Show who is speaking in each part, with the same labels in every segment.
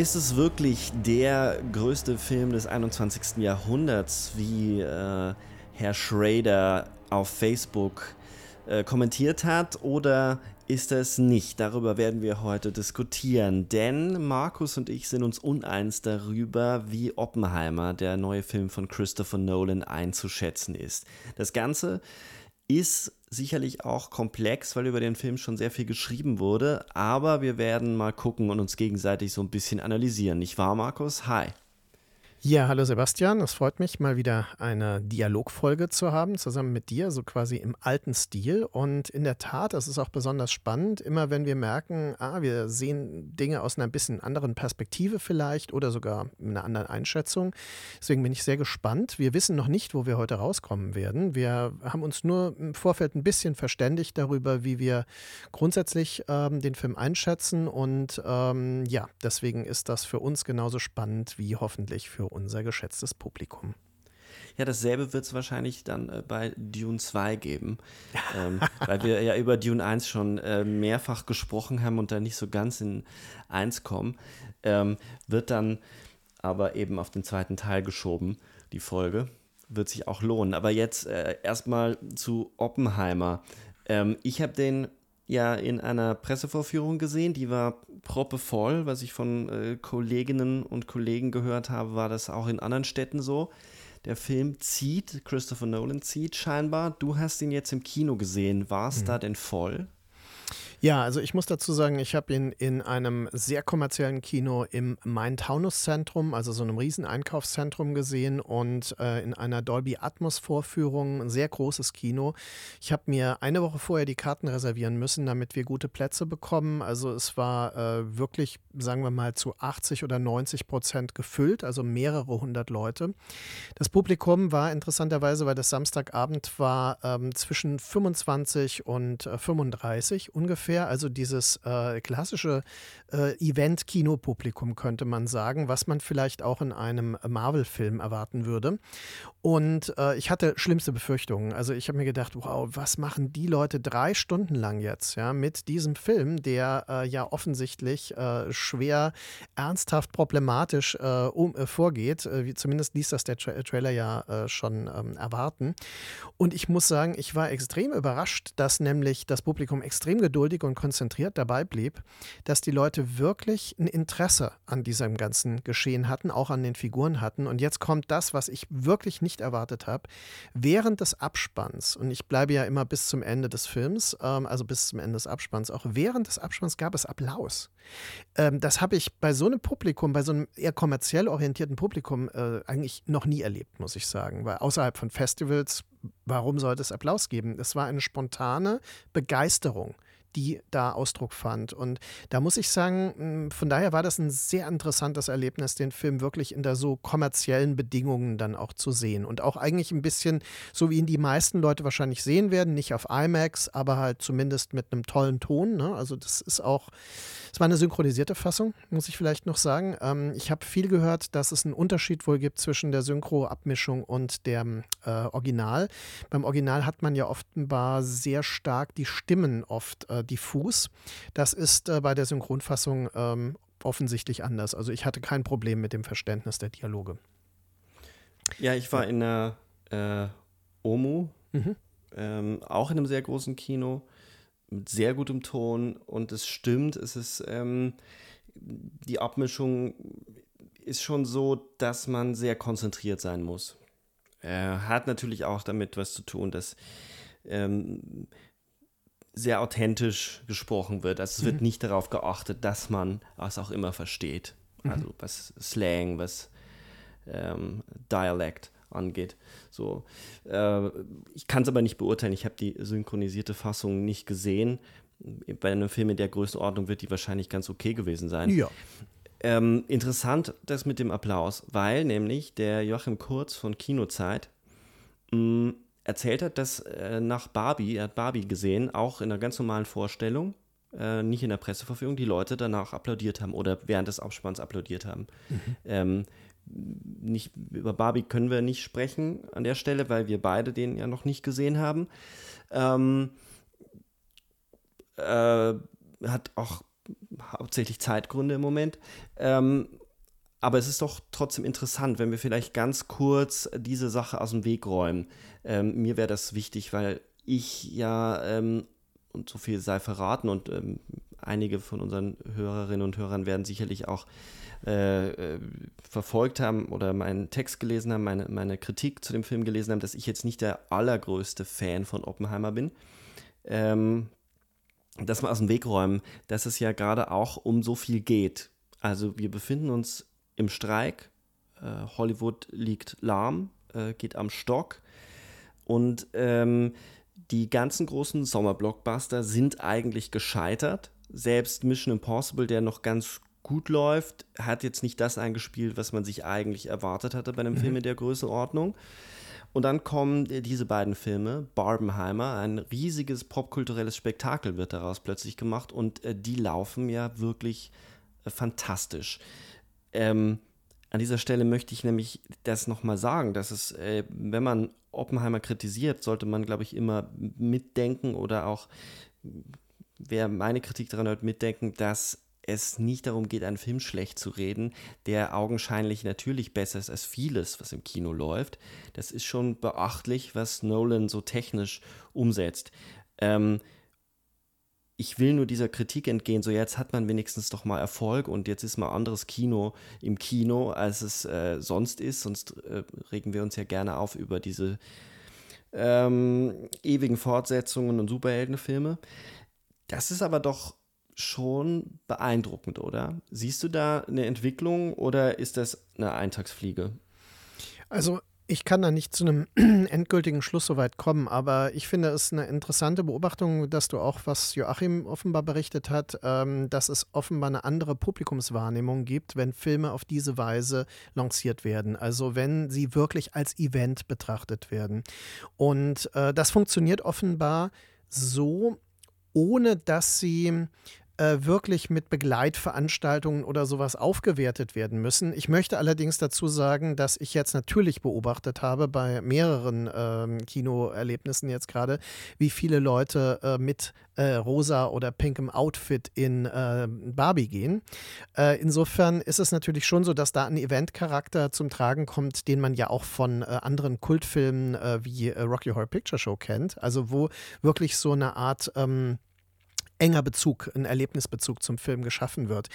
Speaker 1: Ist es wirklich der größte Film des 21. Jahrhunderts, wie äh, Herr Schrader auf Facebook äh, kommentiert hat, oder ist es nicht? Darüber werden wir heute diskutieren, denn Markus und ich sind uns uneins darüber, wie Oppenheimer, der neue Film von Christopher Nolan, einzuschätzen ist. Das Ganze ist sicherlich auch komplex, weil über den Film schon sehr viel geschrieben wurde. Aber wir werden mal gucken und uns gegenseitig so ein bisschen analysieren. Nicht wahr, Markus? Hi.
Speaker 2: Ja, hallo Sebastian. Es freut mich, mal wieder eine Dialogfolge zu haben, zusammen mit dir, so quasi im alten Stil. Und in der Tat, das ist auch besonders spannend, immer wenn wir merken, ah, wir sehen Dinge aus einer bisschen anderen Perspektive vielleicht oder sogar einer anderen Einschätzung. Deswegen bin ich sehr gespannt. Wir wissen noch nicht, wo wir heute rauskommen werden. Wir haben uns nur im Vorfeld ein bisschen verständigt darüber, wie wir grundsätzlich ähm, den Film einschätzen. Und ähm, ja, deswegen ist das für uns genauso spannend wie hoffentlich für unser geschätztes Publikum.
Speaker 1: Ja, dasselbe wird es wahrscheinlich dann äh, bei Dune 2 geben, ähm, weil wir ja über Dune 1 schon äh, mehrfach gesprochen haben und da nicht so ganz in 1 kommen. Ähm, wird dann aber eben auf den zweiten Teil geschoben, die Folge. Wird sich auch lohnen. Aber jetzt äh, erstmal zu Oppenheimer. Ähm, ich habe den ja in einer Pressevorführung gesehen, die war proppevoll. Was ich von äh, Kolleginnen und Kollegen gehört habe, war das auch in anderen Städten so. Der Film zieht, Christopher Nolan zieht scheinbar. Du hast ihn jetzt im Kino gesehen. War es mhm. da denn voll?
Speaker 2: Ja, also ich muss dazu sagen, ich habe ihn in einem sehr kommerziellen Kino im Main-Taunus-Zentrum, also so einem riesen Einkaufszentrum gesehen und äh, in einer Dolby Atmos-Vorführung, ein sehr großes Kino. Ich habe mir eine Woche vorher die Karten reservieren müssen, damit wir gute Plätze bekommen. Also es war äh, wirklich, sagen wir mal, zu 80 oder 90 Prozent gefüllt, also mehrere hundert Leute. Das Publikum war interessanterweise, weil das Samstagabend war, ähm, zwischen 25 und äh, 35 ungefähr ungefähr, also dieses äh, klassische äh, Event-Kinopublikum könnte man sagen, was man vielleicht auch in einem Marvel-Film erwarten würde. Und äh, ich hatte schlimmste Befürchtungen. Also ich habe mir gedacht, wow, was machen die Leute drei Stunden lang jetzt, ja, mit diesem Film, der äh, ja offensichtlich äh, schwer, ernsthaft problematisch äh, um, vorgeht. wie zumindest ließ das der Tra Trailer ja schon ähm, erwarten. Und ich muss sagen, ich war extrem überrascht, dass nämlich das Publikum extrem geduldig und konzentriert dabei blieb, dass die Leute wirklich ein Interesse an diesem ganzen Geschehen hatten, auch an den Figuren hatten. Und jetzt kommt das, was ich wirklich nicht erwartet habe. Während des Abspanns, und ich bleibe ja immer bis zum Ende des Films, ähm, also bis zum Ende des Abspanns, auch während des Abspanns gab es Applaus. Ähm, das habe ich bei so einem Publikum, bei so einem eher kommerziell orientierten Publikum äh, eigentlich noch nie erlebt, muss ich sagen. Weil außerhalb von Festivals, warum sollte es Applaus geben? Es war eine spontane Begeisterung die da Ausdruck fand. Und da muss ich sagen, hm, von daher war das ein sehr interessantes Erlebnis, den Film wirklich in der so kommerziellen Bedingungen dann auch zu sehen. Und auch eigentlich ein bisschen, so wie ihn die meisten Leute wahrscheinlich sehen werden, nicht auf IMAX, aber halt zumindest mit einem tollen Ton. Ne? Also das ist auch, es war eine synchronisierte Fassung, muss ich vielleicht noch sagen. Ähm, ich habe viel gehört, dass es einen Unterschied wohl gibt zwischen der Synchro-Abmischung und dem äh, Original. Beim Original hat man ja offenbar sehr stark die Stimmen oft äh, diffus. Das ist äh, bei der Synchronfassung ähm, offensichtlich anders. Also ich hatte kein Problem mit dem Verständnis der Dialoge.
Speaker 1: Ja, ich war in der äh, OMU, mhm. ähm, auch in einem sehr großen Kino, mit sehr gutem Ton und es stimmt, es ist ähm, die Abmischung ist schon so, dass man sehr konzentriert sein muss. Äh, hat natürlich auch damit was zu tun, dass ähm, sehr authentisch gesprochen wird. Also es wird mhm. nicht darauf geachtet, dass man was auch immer versteht. Mhm. Also was Slang, was ähm, Dialekt angeht. So, äh, ich kann es aber nicht beurteilen. Ich habe die synchronisierte Fassung nicht gesehen. Bei einem Film in der Größenordnung wird die wahrscheinlich ganz okay gewesen sein.
Speaker 2: Ja.
Speaker 1: Ähm, interessant das mit dem Applaus, weil nämlich der Joachim Kurz von Kinozeit mh, erzählt hat, dass äh, nach Barbie, er hat Barbie gesehen, auch in einer ganz normalen Vorstellung, äh, nicht in der Presseverfügung, die Leute danach applaudiert haben oder während des Abspanns applaudiert haben. Mhm. Ähm, nicht, über Barbie können wir nicht sprechen an der Stelle, weil wir beide den ja noch nicht gesehen haben. Ähm, äh, hat auch hauptsächlich Zeitgründe im Moment. Ähm, aber es ist doch trotzdem interessant, wenn wir vielleicht ganz kurz diese Sache aus dem Weg räumen. Ähm, mir wäre das wichtig, weil ich ja, ähm, und so viel sei verraten, und ähm, einige von unseren Hörerinnen und Hörern werden sicherlich auch äh, äh, verfolgt haben oder meinen Text gelesen haben, meine, meine Kritik zu dem Film gelesen haben, dass ich jetzt nicht der allergrößte Fan von Oppenheimer bin. Ähm, dass wir aus dem Weg räumen, dass es ja gerade auch um so viel geht. Also wir befinden uns im Streik. Äh, Hollywood liegt lahm, äh, geht am Stock. Und ähm, die ganzen großen Sommerblockbuster sind eigentlich gescheitert. Selbst Mission Impossible, der noch ganz gut läuft, hat jetzt nicht das eingespielt, was man sich eigentlich erwartet hatte bei einem mhm. Film in der Größenordnung. Und dann kommen diese beiden Filme, Barbenheimer, ein riesiges popkulturelles Spektakel wird daraus plötzlich gemacht und äh, die laufen ja wirklich äh, fantastisch. Ähm, an dieser Stelle möchte ich nämlich das nochmal sagen, dass es, äh, wenn man Oppenheimer kritisiert, sollte man, glaube ich, immer mitdenken oder auch, wer meine Kritik daran hört, mitdenken, dass es nicht darum geht, einen Film schlecht zu reden, der augenscheinlich natürlich besser ist als vieles, was im Kino läuft. Das ist schon beachtlich, was Nolan so technisch umsetzt. Ähm, ich will nur dieser Kritik entgehen, so jetzt hat man wenigstens doch mal Erfolg und jetzt ist mal anderes Kino im Kino, als es äh, sonst ist. Sonst äh, regen wir uns ja gerne auf über diese ähm, ewigen Fortsetzungen und Superheldenfilme. Das ist aber doch schon beeindruckend, oder? Siehst du da eine Entwicklung oder ist das eine Eintagsfliege?
Speaker 2: Also ich kann da nicht zu einem endgültigen Schluss soweit kommen, aber ich finde es eine interessante Beobachtung, dass du auch, was Joachim offenbar berichtet hat, ähm, dass es offenbar eine andere Publikumswahrnehmung gibt, wenn Filme auf diese Weise lanciert werden. Also wenn sie wirklich als Event betrachtet werden. Und äh, das funktioniert offenbar so, ohne dass sie äh, wirklich mit Begleitveranstaltungen oder sowas aufgewertet werden müssen. Ich möchte allerdings dazu sagen, dass ich jetzt natürlich beobachtet habe bei mehreren ähm, Kinoerlebnissen jetzt gerade, wie viele Leute äh, mit äh, rosa oder pinkem Outfit in äh, Barbie gehen. Äh, insofern ist es natürlich schon so, dass da ein Eventcharakter zum Tragen kommt, den man ja auch von äh, anderen Kultfilmen wie Rocky Horror Picture Show kennt. Also wo wirklich so eine Art ähm, enger Bezug, ein Erlebnisbezug zum Film geschaffen wird.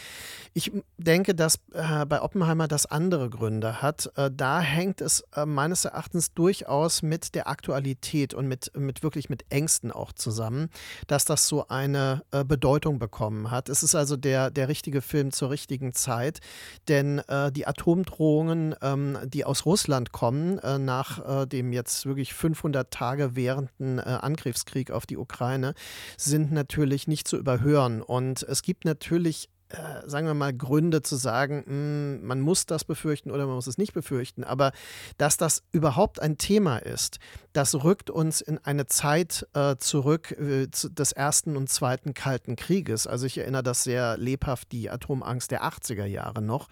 Speaker 2: Ich denke, dass äh, bei Oppenheimer das andere Gründe hat. Äh, da hängt es äh, meines Erachtens durchaus mit der Aktualität und mit, mit wirklich mit Ängsten auch zusammen, dass das so eine äh, Bedeutung bekommen hat. Es ist also der, der richtige Film zur richtigen Zeit, denn äh, die Atomdrohungen, ähm, die aus Russland kommen, äh, nach dem jetzt wirklich 500 Tage währenden Angriffskrieg auf die Ukraine, sind natürlich nicht nicht zu überhören. Und es gibt natürlich äh, sagen wir mal, Gründe zu sagen, mh, hm, man muss das befürchten oder man muss es nicht befürchten. Aber dass das überhaupt ein Thema ist, das rückt uns in eine Zeit äh, zurück äh, des Ersten und Zweiten Kalten Krieges. Also ich erinnere das sehr lebhaft, die Atomangst der 80er Jahre noch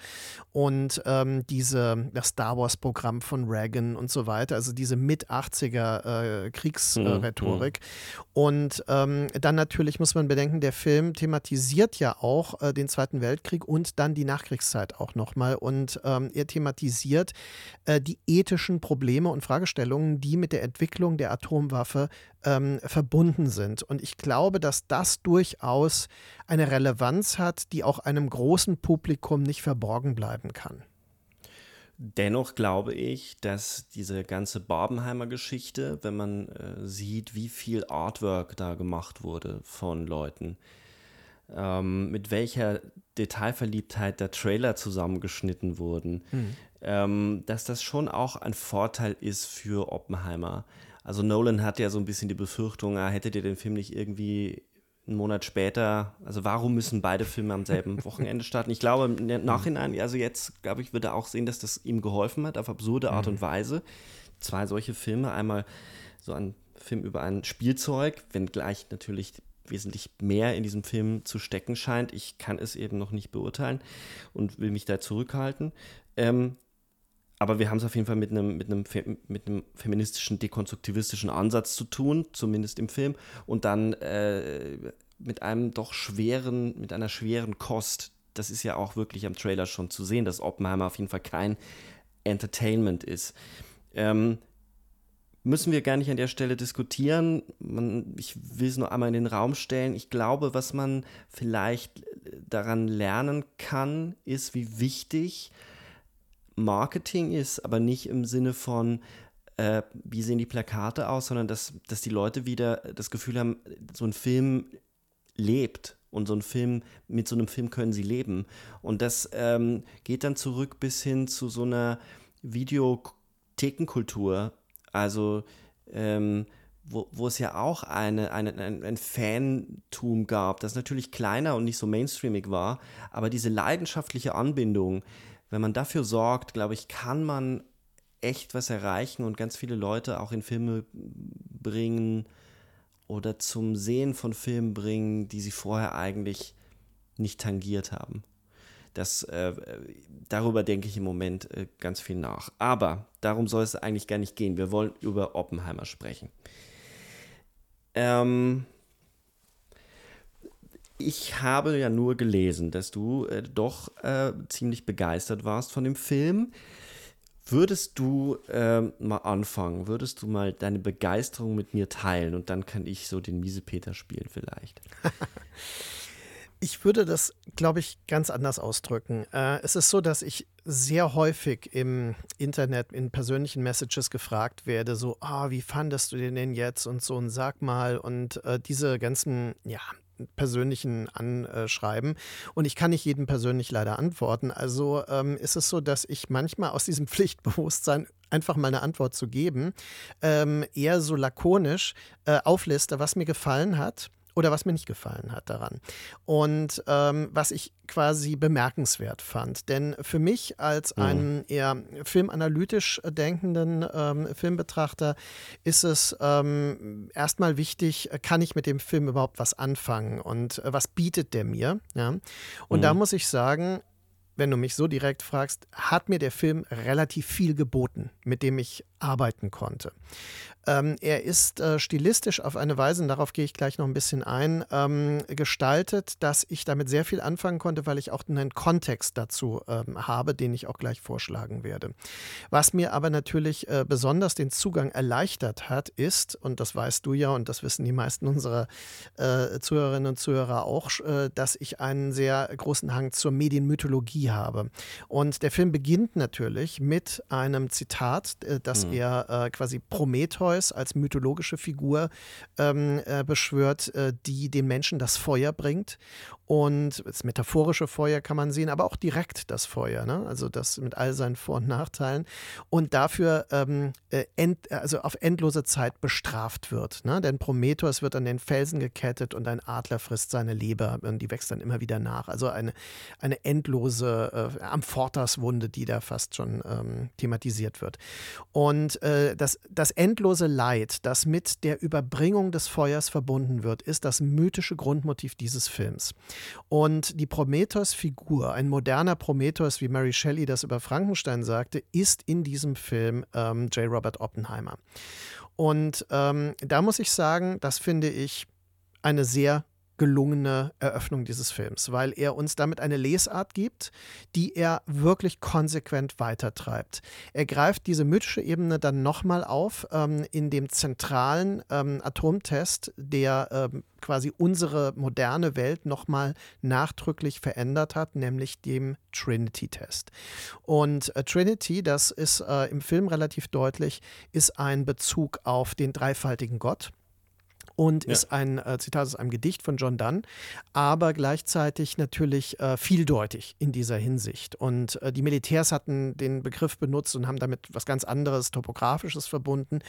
Speaker 2: und ähm, diese, das Star Wars-Programm von Reagan und so weiter, also diese Mit-80er äh, Kriegsrhetorik. Mhm. Und ähm, dann natürlich muss man bedenken, der Film thematisiert ja auch äh, den Zweiten Weltkrieg und dann die Nachkriegszeit auch nochmal. Und ähm, er thematisiert äh, die ethischen Probleme und Fragestellungen, die mit der Entwicklung der Atomwaffe ähm, verbunden sind. Und ich glaube, dass das durchaus eine Relevanz hat, die auch einem großen Publikum nicht verborgen bleiben kann.
Speaker 1: Dennoch glaube ich, dass diese ganze Barbenheimer Geschichte, wenn man äh, sieht, wie viel Artwork da gemacht wurde von Leuten, ähm, mit welcher Detailverliebtheit der Trailer zusammengeschnitten wurden, mhm. ähm, dass das schon auch ein Vorteil ist für Oppenheimer. Also Nolan hat ja so ein bisschen die Befürchtung, ah, hättet ihr den Film nicht irgendwie einen Monat später, also warum müssen beide Filme am selben Wochenende starten? Ich glaube im Nachhinein, also jetzt, glaube ich, würde er auch sehen, dass das ihm geholfen hat, auf absurde Art mhm. und Weise. Zwei solche Filme, einmal so ein Film über ein Spielzeug, wenngleich natürlich wesentlich mehr in diesem Film zu stecken scheint. Ich kann es eben noch nicht beurteilen und will mich da zurückhalten. Ähm, aber wir haben es auf jeden Fall mit einem, mit, einem, mit einem feministischen, dekonstruktivistischen Ansatz zu tun, zumindest im Film. Und dann äh, mit einem doch schweren, mit einer schweren Kost. Das ist ja auch wirklich am Trailer schon zu sehen, dass Oppenheimer auf jeden Fall kein Entertainment ist. Ähm, müssen wir gar nicht an der Stelle diskutieren. Man, ich will es nur einmal in den Raum stellen. Ich glaube, was man vielleicht daran lernen kann, ist, wie wichtig Marketing ist, aber nicht im Sinne von, äh, wie sehen die Plakate aus, sondern dass, dass die Leute wieder das Gefühl haben, so ein Film lebt und so ein Film, mit so einem Film können sie leben. Und das ähm, geht dann zurück bis hin zu so einer Videothekenkultur, also, ähm, wo, wo es ja auch eine, eine, ein, ein Fantum gab, das natürlich kleiner und nicht so mainstreamig war, aber diese leidenschaftliche Anbindung, wenn man dafür sorgt, glaube ich, kann man echt was erreichen und ganz viele Leute auch in Filme bringen oder zum Sehen von Filmen bringen, die sie vorher eigentlich nicht tangiert haben. Das, äh, darüber denke ich im Moment äh, ganz viel nach. Aber darum soll es eigentlich gar nicht gehen. Wir wollen über Oppenheimer sprechen. Ähm, ich habe ja nur gelesen, dass du äh, doch äh, ziemlich begeistert warst von dem Film. Würdest du äh, mal anfangen? Würdest du mal deine Begeisterung mit mir teilen und dann kann ich so den Miesepeter spielen vielleicht?
Speaker 2: Ich würde das, glaube ich, ganz anders ausdrücken. Äh, es ist so, dass ich sehr häufig im Internet in persönlichen Messages gefragt werde, so, ah, wie fandest du den denn jetzt und so und sag mal und äh, diese ganzen, ja, persönlichen Anschreiben. Und ich kann nicht jedem persönlich leider antworten. Also ähm, ist es so, dass ich manchmal aus diesem Pflichtbewusstsein einfach mal eine Antwort zu geben, ähm, eher so lakonisch äh, aufliste, was mir gefallen hat oder was mir nicht gefallen hat daran. Und ähm, was ich quasi bemerkenswert fand. Denn für mich als mhm. einen eher filmanalytisch denkenden ähm, Filmbetrachter ist es ähm, erstmal wichtig, kann ich mit dem Film überhaupt was anfangen und äh, was bietet der mir? Ja? Und mhm. da muss ich sagen, wenn du mich so direkt fragst, hat mir der Film relativ viel geboten, mit dem ich arbeiten konnte. Ähm, er ist äh, stilistisch auf eine Weise, und darauf gehe ich gleich noch ein bisschen ein, ähm, gestaltet, dass ich damit sehr viel anfangen konnte, weil ich auch einen Kontext dazu ähm, habe, den ich auch gleich vorschlagen werde. Was mir aber natürlich äh, besonders den Zugang erleichtert hat, ist, und das weißt du ja und das wissen die meisten unserer äh, Zuhörerinnen und Zuhörer auch, äh, dass ich einen sehr großen Hang zur Medienmythologie habe. Und der Film beginnt natürlich mit einem Zitat, äh, das mhm. er äh, quasi Prometheus als mythologische Figur ähm, äh, beschwört, äh, die den Menschen das Feuer bringt. Und das metaphorische Feuer kann man sehen, aber auch direkt das Feuer, ne? also das mit all seinen Vor- und Nachteilen. Und dafür ähm, äh, end, also auf endlose Zeit bestraft wird. Ne? Denn Prometheus wird an den Felsen gekettet und ein Adler frisst seine Leber und die wächst dann immer wieder nach. Also eine, eine endlose äh, Amphotas-Wunde, die da fast schon ähm, thematisiert wird. Und äh, das, das endlose Leid, das mit der Überbringung des Feuers verbunden wird, ist das mythische Grundmotiv dieses Films. Und die Prometheus-Figur, ein moderner Prometheus, wie Mary Shelley das über Frankenstein sagte, ist in diesem Film ähm, J. Robert Oppenheimer. Und ähm, da muss ich sagen, das finde ich eine sehr gelungene Eröffnung dieses Films, weil er uns damit eine Lesart gibt, die er wirklich konsequent weitertreibt. Er greift diese mythische Ebene dann nochmal auf ähm, in dem zentralen ähm, Atomtest, der ähm, quasi unsere moderne Welt nochmal nachdrücklich verändert hat, nämlich dem Trinity-Test. Und äh, Trinity, das ist äh, im Film relativ deutlich, ist ein Bezug auf den dreifaltigen Gott und ja. ist ein äh, Zitat aus einem Gedicht von John Donne, aber gleichzeitig natürlich äh, vieldeutig in dieser Hinsicht. Und äh, die Militärs hatten den Begriff benutzt und haben damit was ganz anderes, topografisches verbunden.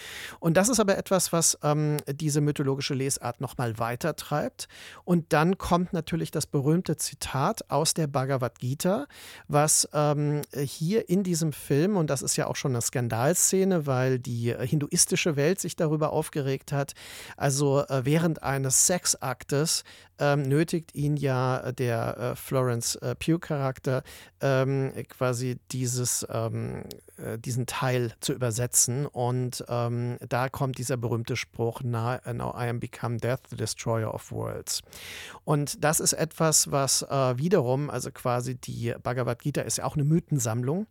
Speaker 2: Und das ist aber etwas, was ähm, diese mythologische Lesart nochmal weiter treibt. Und dann kommt natürlich das berühmte Zitat aus der Bhagavad Gita, was ähm, hier in diesem Film, und das ist ja auch schon eine Skandalszene, weil die äh, hinduistische Welt sich darüber aufgeregt hat, also äh, während eines Sexaktes ähm, nötigt ihn ja äh, der äh, Florence äh, Pugh-Charakter ähm, quasi dieses, ähm, äh, diesen Teil zu übersetzen. Und ähm, da kommt dieser berühmte Spruch, Now I am become death, the destroyer of worlds. Und das ist etwas, was äh, wiederum, also quasi die Bhagavad Gita ist ja auch eine Mythensammlung.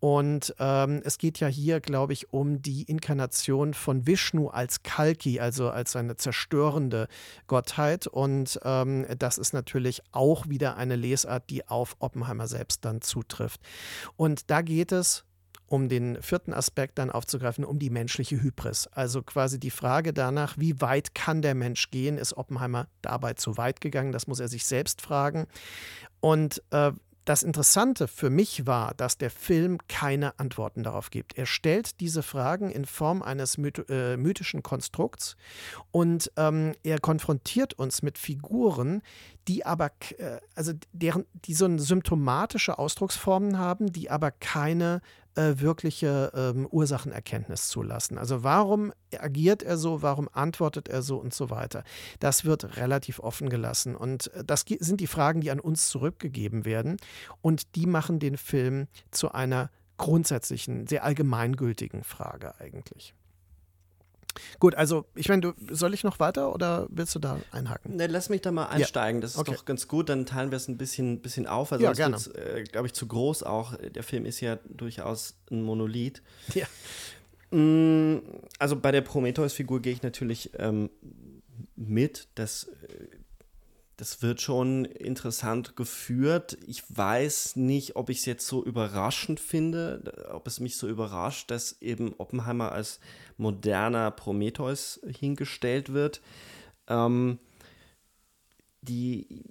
Speaker 2: Und ähm, es geht ja hier, glaube ich, um die Inkarnation von Vishnu als Kalki, also als eine zerstörende Gottheit. Und ähm, das ist natürlich auch wieder eine Lesart, die auf Oppenheimer selbst dann zutrifft. Und da geht es um den vierten Aspekt dann aufzugreifen, um die menschliche Hybris. Also quasi die Frage danach, wie weit kann der Mensch gehen, ist Oppenheimer dabei zu weit gegangen? Das muss er sich selbst fragen. Und äh, das Interessante für mich war, dass der Film keine Antworten darauf gibt. Er stellt diese Fragen in Form eines myth äh, mythischen Konstrukts und ähm, er konfrontiert uns mit Figuren, die aber, äh, also deren, die so symptomatische Ausdrucksformen haben, die aber keine äh, wirkliche ähm, Ursachenerkenntnis zulassen. Also warum agiert er so, warum antwortet er so und so weiter. Das wird relativ offen gelassen. Und äh, das sind die Fragen, die an uns zurückgegeben werden. Und die machen den Film zu einer grundsätzlichen, sehr allgemeingültigen Frage eigentlich. Gut, also ich meine, soll ich noch weiter oder willst du da einhaken?
Speaker 1: Ne, lass mich da mal einsteigen. Ja. Das ist okay. doch ganz gut. Dann teilen wir es ein bisschen, bisschen auf. Also
Speaker 2: ja, gerne.
Speaker 1: äh, glaube ich, zu groß auch. Der Film ist ja durchaus ein Monolith.
Speaker 2: Ja.
Speaker 1: Mm, also bei der Prometheus-Figur gehe ich natürlich ähm, mit, dass äh, das wird schon interessant geführt. Ich weiß nicht, ob ich es jetzt so überraschend finde, ob es mich so überrascht, dass eben Oppenheimer als moderner Prometheus hingestellt wird. Ähm, die,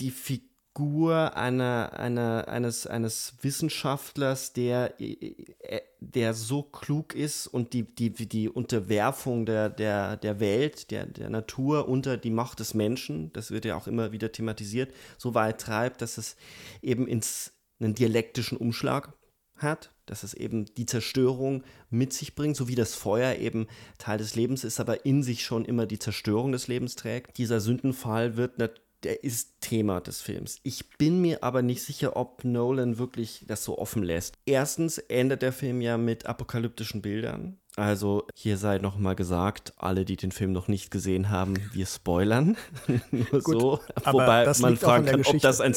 Speaker 1: die Figur einer, einer, eines, eines Wissenschaftlers, der, äh, der so klug ist und die, die, die Unterwerfung der, der, der Welt, der, der Natur unter die Macht des Menschen, das wird ja auch immer wieder thematisiert, so weit treibt, dass es eben ins, einen dialektischen Umschlag hat, dass es eben die Zerstörung mit sich bringt, so wie das Feuer eben Teil des Lebens ist, aber in sich schon immer die Zerstörung des Lebens trägt. Dieser Sündenfall wird natürlich der ist Thema des Films. Ich bin mir aber nicht sicher, ob Nolan wirklich das so offen lässt. Erstens endet der Film ja mit apokalyptischen Bildern. Also hier sei noch mal gesagt, alle, die den Film noch nicht gesehen haben, wir spoilern. Nur Gut, so. Wobei man fragen kann, ob das ein,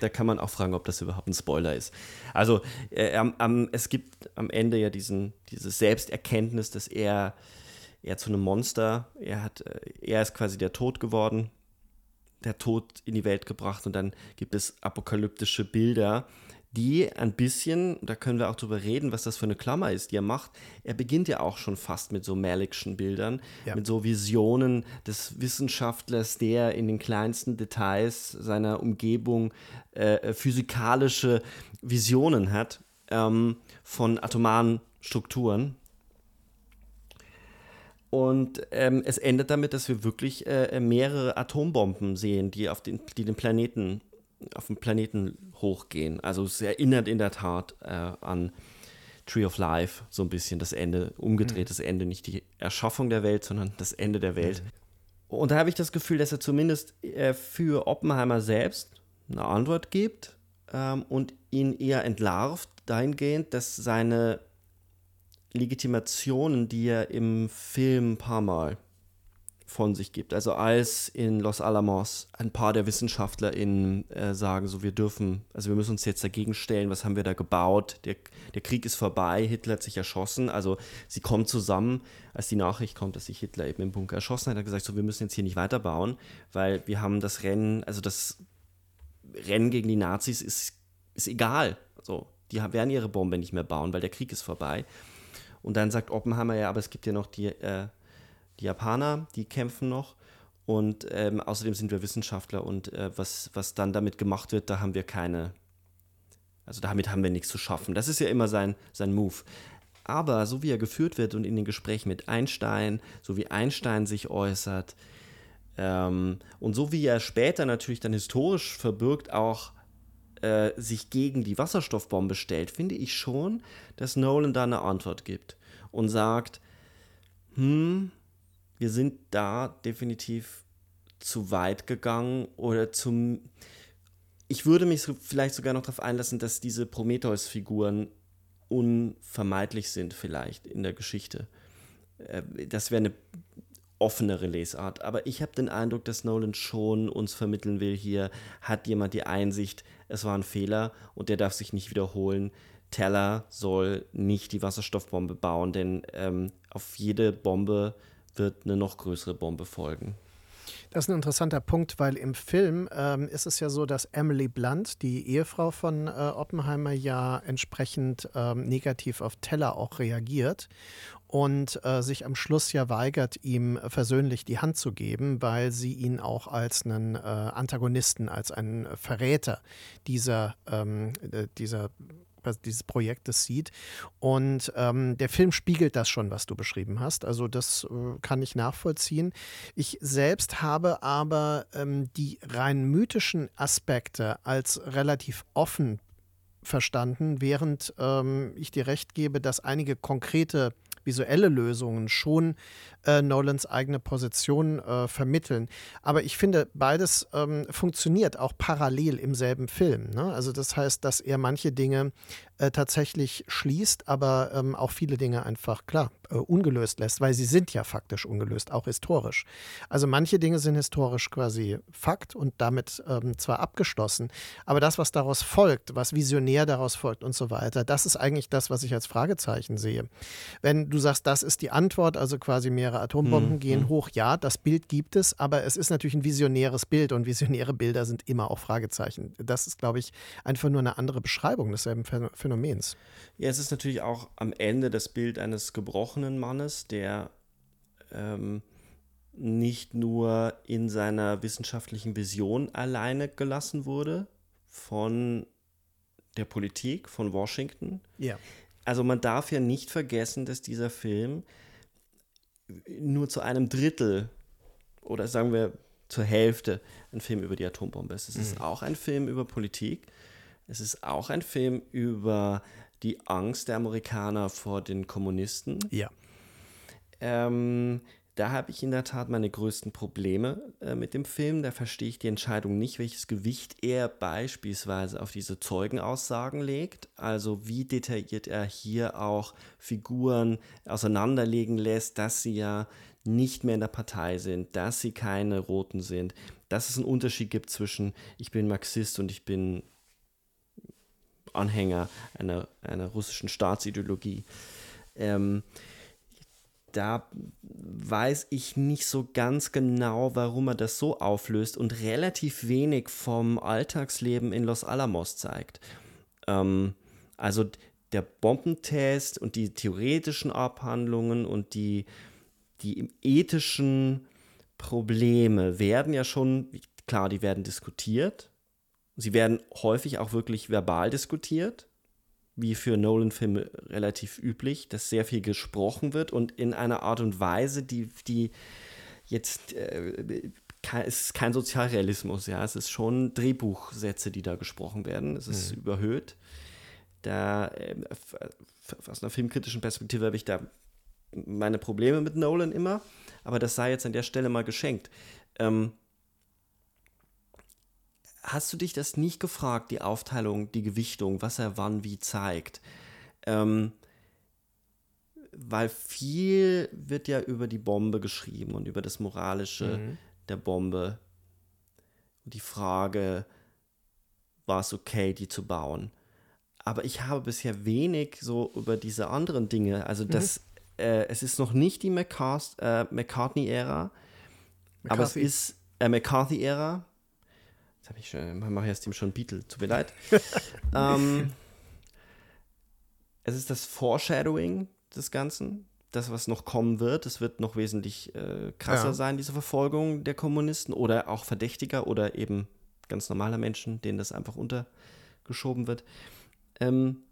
Speaker 1: da kann man auch fragen, ob das überhaupt ein Spoiler ist. Also äh, am, es gibt am Ende ja diesen, dieses Selbsterkenntnis, dass er, er zu einem Monster, er hat, äh, er ist quasi der Tod geworden, der Tod in die Welt gebracht und dann gibt es apokalyptische Bilder, die ein bisschen, da können wir auch drüber reden, was das für eine Klammer ist, die er macht. Er beginnt ja auch schon fast mit so Malikschen Bildern, ja. mit so Visionen des Wissenschaftlers, der in den kleinsten Details seiner Umgebung äh, physikalische Visionen hat ähm, von atomaren Strukturen. Und ähm, es endet damit, dass wir wirklich äh, mehrere Atombomben sehen, die, auf den, die den Planeten auf dem Planeten hochgehen. Also es erinnert in der Tat äh, an Tree of Life so ein bisschen das Ende, umgedrehtes mhm. Ende, nicht die Erschaffung der Welt, sondern das Ende der Welt. Mhm. Und da habe ich das Gefühl, dass er zumindest äh, für Oppenheimer selbst eine Antwort gibt ähm, und ihn eher entlarvt dahingehend, dass seine Legitimationen, die er im Film ein paar Mal von sich gibt. Also als in Los Alamos ein paar der WissenschaftlerInnen äh, sagen, so wir dürfen, also wir müssen uns jetzt dagegen stellen, was haben wir da gebaut, der, der Krieg ist vorbei, Hitler hat sich erschossen, also sie kommen zusammen, als die Nachricht kommt, dass sich Hitler eben im Bunker erschossen hat, hat er gesagt, so wir müssen jetzt hier nicht weiterbauen, weil wir haben das Rennen, also das Rennen gegen die Nazis ist, ist egal, so, die werden ihre Bombe nicht mehr bauen, weil der Krieg ist vorbei. Und dann sagt Oppenheimer, ja, aber es gibt ja noch die äh, die Japaner, die kämpfen noch. Und ähm, außerdem sind wir Wissenschaftler und äh, was, was dann damit gemacht wird, da haben wir keine, also damit haben wir nichts zu schaffen. Das ist ja immer sein, sein Move. Aber so wie er geführt wird und in den Gesprächen mit Einstein, so wie Einstein sich äußert ähm, und so wie er später natürlich dann historisch verbirgt auch äh, sich gegen die Wasserstoffbombe stellt, finde ich schon, dass Nolan da eine Antwort gibt und sagt, hm, wir sind da definitiv zu weit gegangen oder zum. Ich würde mich vielleicht sogar noch darauf einlassen, dass diese Prometheus-Figuren unvermeidlich sind, vielleicht in der Geschichte. Äh, das wäre eine offenere Lesart. Aber ich habe den Eindruck, dass Nolan schon uns vermitteln will, hier hat jemand die Einsicht, es war ein Fehler und der darf sich nicht wiederholen. Teller soll nicht die Wasserstoffbombe bauen, denn ähm, auf jede Bombe wird eine noch größere Bombe folgen.
Speaker 2: Das ist ein interessanter Punkt, weil im Film ähm, ist es ja so, dass Emily Blunt, die Ehefrau von äh, Oppenheimer, ja entsprechend ähm, negativ auf Teller auch reagiert und äh, sich am Schluss ja weigert, ihm versöhnlich die Hand zu geben, weil sie ihn auch als einen äh, Antagonisten, als einen Verräter dieser, ähm, äh, dieser dieses Projektes sieht. Und ähm, der Film spiegelt das schon, was du beschrieben hast. Also das äh, kann ich nachvollziehen. Ich selbst habe aber ähm, die rein mythischen Aspekte als relativ offen verstanden, während ähm, ich dir recht gebe, dass einige konkrete visuelle Lösungen schon äh, Nolans eigene Position äh, vermitteln. Aber ich finde, beides ähm, funktioniert auch parallel im selben Film. Ne? Also das heißt, dass er manche Dinge äh, tatsächlich schließt, aber ähm, auch viele Dinge einfach, klar, äh, ungelöst lässt, weil sie sind ja faktisch ungelöst, auch historisch. Also manche Dinge sind historisch quasi Fakt und damit ähm, zwar abgeschlossen, aber das, was daraus folgt, was visionär daraus folgt und so weiter, das ist eigentlich das, was ich als Fragezeichen sehe. Wenn du sagst, das ist die Antwort, also quasi mehrere Atombomben mhm. gehen mhm. hoch, ja, das Bild gibt es, aber es ist natürlich ein visionäres Bild und visionäre Bilder sind immer auch Fragezeichen. Das ist, glaube ich, einfach nur eine andere Beschreibung desselben Phänomens. Phänomens.
Speaker 1: Ja, es ist natürlich auch am Ende das Bild eines gebrochenen Mannes, der ähm, nicht nur in seiner wissenschaftlichen Vision alleine gelassen wurde von der Politik, von Washington.
Speaker 2: Ja.
Speaker 1: Also man darf ja nicht vergessen, dass dieser Film nur zu einem Drittel oder sagen wir zur Hälfte ein Film über die Atombombe ist. Es mhm. ist auch ein Film über Politik es ist auch ein Film über die Angst der Amerikaner vor den Kommunisten.
Speaker 2: Ja.
Speaker 1: Ähm, da habe ich in der Tat meine größten Probleme äh, mit dem Film. Da verstehe ich die Entscheidung nicht, welches Gewicht er beispielsweise auf diese Zeugenaussagen legt. Also wie detailliert er hier auch Figuren auseinanderlegen lässt, dass sie ja nicht mehr in der Partei sind, dass sie keine Roten sind, dass es einen Unterschied gibt zwischen ich bin Marxist und ich bin Anhänger einer, einer russischen Staatsideologie. Ähm, da weiß ich nicht so ganz genau, warum er das so auflöst und relativ wenig vom Alltagsleben in Los Alamos zeigt. Ähm, also der Bombentest und die theoretischen Abhandlungen und die, die ethischen Probleme werden ja schon, klar, die werden diskutiert. Sie werden häufig auch wirklich verbal diskutiert wie für Nolan-Filme relativ üblich, dass sehr viel gesprochen wird und in einer Art und Weise, die, die jetzt äh, es ist kein Sozialrealismus, ja, es ist schon Drehbuchsätze, die da gesprochen werden. Es ist mhm. überhöht. Da äh, aus einer filmkritischen Perspektive habe ich da meine Probleme mit Nolan immer, aber das sei jetzt an der Stelle mal geschenkt. Ähm, hast du dich das nicht gefragt, die Aufteilung, die Gewichtung, was er wann wie zeigt? Ähm, weil viel wird ja über die Bombe geschrieben und über das Moralische mhm. der Bombe. Und die Frage, war es okay, die zu bauen? Aber ich habe bisher wenig so über diese anderen Dinge. Also, mhm. das, äh, es ist noch nicht die äh, McCartney-Ära, aber es ist äh, McCarthy-Ära, habe ich schon, mache jetzt ihm schon Beatle, tut mir leid. ähm, es ist das Foreshadowing des Ganzen, das, was noch kommen wird. Es wird noch wesentlich äh, krasser ja. sein, diese Verfolgung der Kommunisten oder auch Verdächtiger oder eben ganz normaler Menschen, denen das einfach untergeschoben wird. Ähm,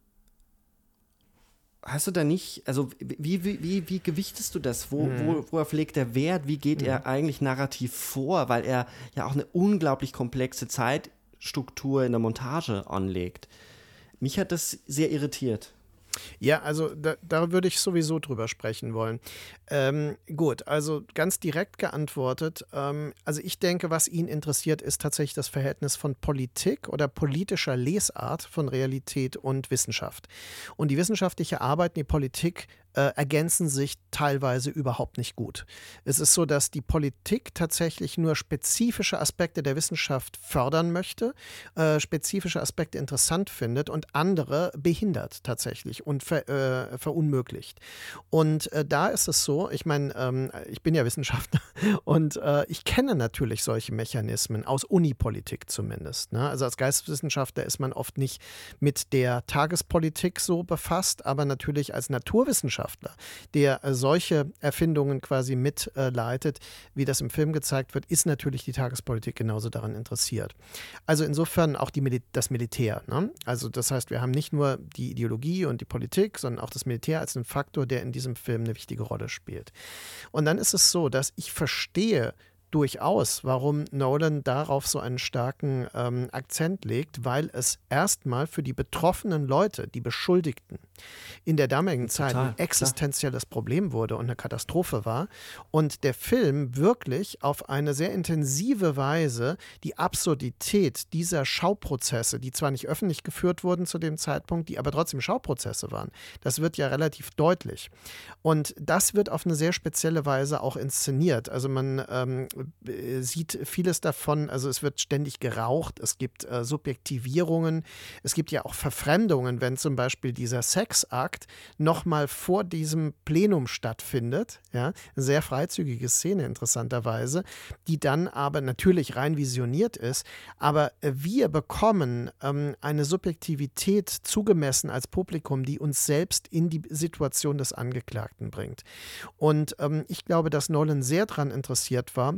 Speaker 1: hast du da nicht, also wie, wie, wie, wie gewichtest du das? Wo, mhm. wo, worauf legt der Wert? Wie geht mhm. er eigentlich narrativ vor? Weil er ja auch eine unglaublich komplexe Zeitstruktur in der Montage anlegt. Mich hat das sehr irritiert.
Speaker 2: Ja, also da, da, würde ich sowieso drüber sprechen wollen. Ähm, gut, also ganz direkt geantwortet. Ähm, also ich denke, was ihn interessiert, ist tatsächlich das Verhältnis von Politik oder politischer Lesart von Realität und Wissenschaft. Und die wissenschaftliche Arbeit, die Politik äh, ergänzen sich teilweise überhaupt nicht gut. Es ist so, dass die Politik tatsächlich nur spezifische Aspekte der Wissenschaft fördern möchte, äh, spezifische Aspekte interessant findet und andere behindert tatsächlich und ver, äh, verunmöglicht. Und äh, da ist es so, ich meine, ähm, ich bin ja Wissenschaftler und äh, ich kenne natürlich solche Mechanismen aus Unipolitik zumindest. Ne? Also als Geisteswissenschaftler ist man oft nicht mit der Tagespolitik so befasst, aber natürlich als Naturwissenschaftler Wissenschaftler, der äh, solche Erfindungen quasi mitleitet, wie das im Film gezeigt wird, ist natürlich die Tagespolitik genauso daran interessiert. Also insofern auch Mil das Militär. Ne? Also das heißt, wir haben nicht nur die Ideologie und die Politik, sondern auch das Militär als einen Faktor, der in diesem Film eine wichtige Rolle spielt. Und dann ist es so, dass ich verstehe, durchaus, warum Nolan darauf so einen starken ähm, Akzent legt, weil es erstmal für die betroffenen Leute, die Beschuldigten, in der damaligen Total, Zeit ein existenzielles klar. Problem wurde und eine Katastrophe war. Und der Film wirklich auf eine sehr intensive Weise die Absurdität dieser Schauprozesse, die zwar nicht öffentlich geführt wurden zu dem Zeitpunkt, die aber trotzdem Schauprozesse waren, das wird ja relativ deutlich. Und das wird auf eine sehr spezielle Weise auch inszeniert. Also man ähm, äh, sieht vieles davon, also es wird ständig geraucht, es gibt äh, Subjektivierungen, es gibt ja auch Verfremdungen, wenn zum Beispiel dieser Sexakt nochmal vor diesem Plenum stattfindet, ja, sehr freizügige Szene interessanterweise, die dann aber natürlich rein visioniert ist, aber wir bekommen ähm, eine Subjektivität zugemessen als Publikum, die uns selbst in die Situation des Angeklagten bringt. Und ähm, ich glaube, dass Nolan sehr daran interessiert war,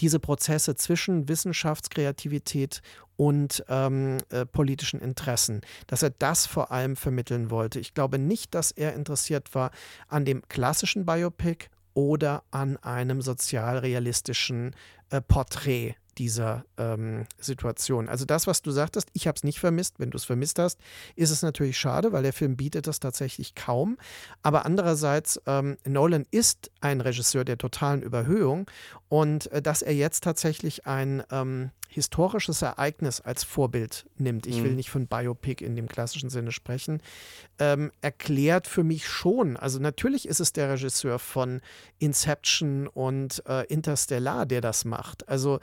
Speaker 2: diese Prozesse zwischen Wissenschaftskreativität und ähm, äh, politischen Interessen, dass er das vor allem vermitteln wollte. Ich glaube nicht, dass er interessiert war an dem klassischen Biopic oder an einem sozialrealistischen äh, Porträt dieser ähm, Situation. Also das, was du sagtest, ich habe es nicht vermisst. Wenn du es vermisst hast, ist es natürlich schade, weil der Film bietet das tatsächlich kaum. Aber andererseits, ähm, Nolan ist ein Regisseur der totalen Überhöhung und äh, dass er jetzt tatsächlich ein ähm, historisches Ereignis als Vorbild nimmt, ich mhm. will nicht von Biopic in dem klassischen Sinne sprechen, ähm, erklärt für mich schon, also natürlich ist es der Regisseur von Inception und äh, Interstellar, der das macht. Also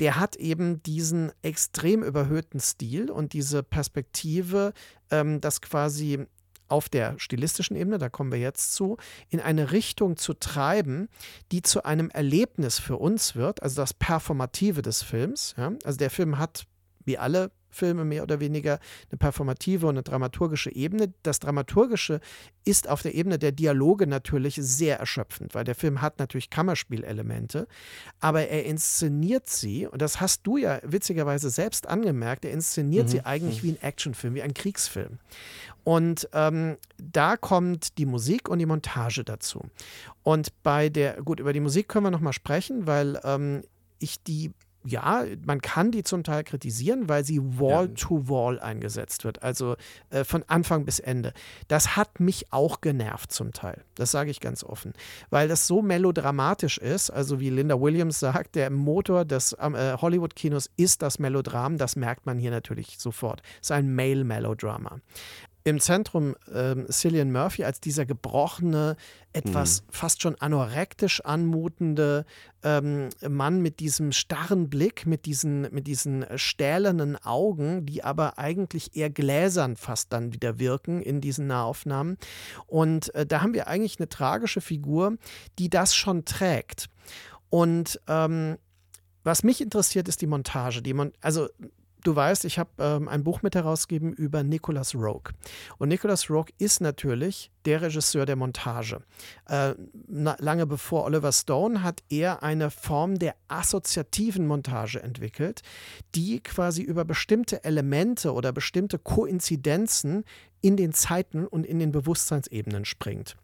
Speaker 2: der hat eben diesen extrem überhöhten Stil und diese Perspektive, ähm, dass quasi auf der stilistischen Ebene, da kommen wir jetzt zu, in eine Richtung zu treiben, die zu einem Erlebnis für uns wird, also das Performative des Films. Ja? Also der Film hat, wie alle Filme mehr oder weniger eine performative und eine dramaturgische Ebene. Das Dramaturgische ist auf der Ebene der Dialoge natürlich sehr erschöpfend, weil der Film hat natürlich Kammerspielelemente, aber er inszeniert sie, und das hast du ja witzigerweise selbst angemerkt, er inszeniert mhm. sie eigentlich wie ein Actionfilm, wie ein Kriegsfilm. Und ähm, da kommt die Musik und die Montage dazu. Und bei der, gut, über die Musik können wir nochmal sprechen, weil ähm, ich die ja, man kann die zum Teil kritisieren, weil sie Wall-to-Wall -Wall eingesetzt wird, also äh, von Anfang bis Ende. Das hat mich auch genervt zum Teil, das sage ich ganz offen, weil das so melodramatisch ist, also wie Linda Williams sagt, der Motor des äh, Hollywood-Kinos ist das Melodram, das merkt man hier natürlich sofort. Es ist ein Male-Melodrama im Zentrum ähm, Cillian Murphy als dieser gebrochene, etwas mhm. fast schon anorektisch anmutende ähm, Mann mit diesem starren Blick, mit diesen, mit diesen stählernen Augen, die aber eigentlich eher gläsern fast dann wieder wirken in diesen Nahaufnahmen. Und äh, da haben wir eigentlich eine tragische Figur, die das schon trägt. Und ähm, was mich interessiert, ist die Montage. Die Mon also Du weißt, ich habe ähm, ein Buch mit herausgegeben über Nicholas Rogue. Und Nicholas Rogue ist natürlich der Regisseur der Montage. Äh, na, lange bevor Oliver Stone hat er eine Form der assoziativen Montage entwickelt, die quasi über bestimmte Elemente oder bestimmte Koinzidenzen in den Zeiten und in den Bewusstseinsebenen springt.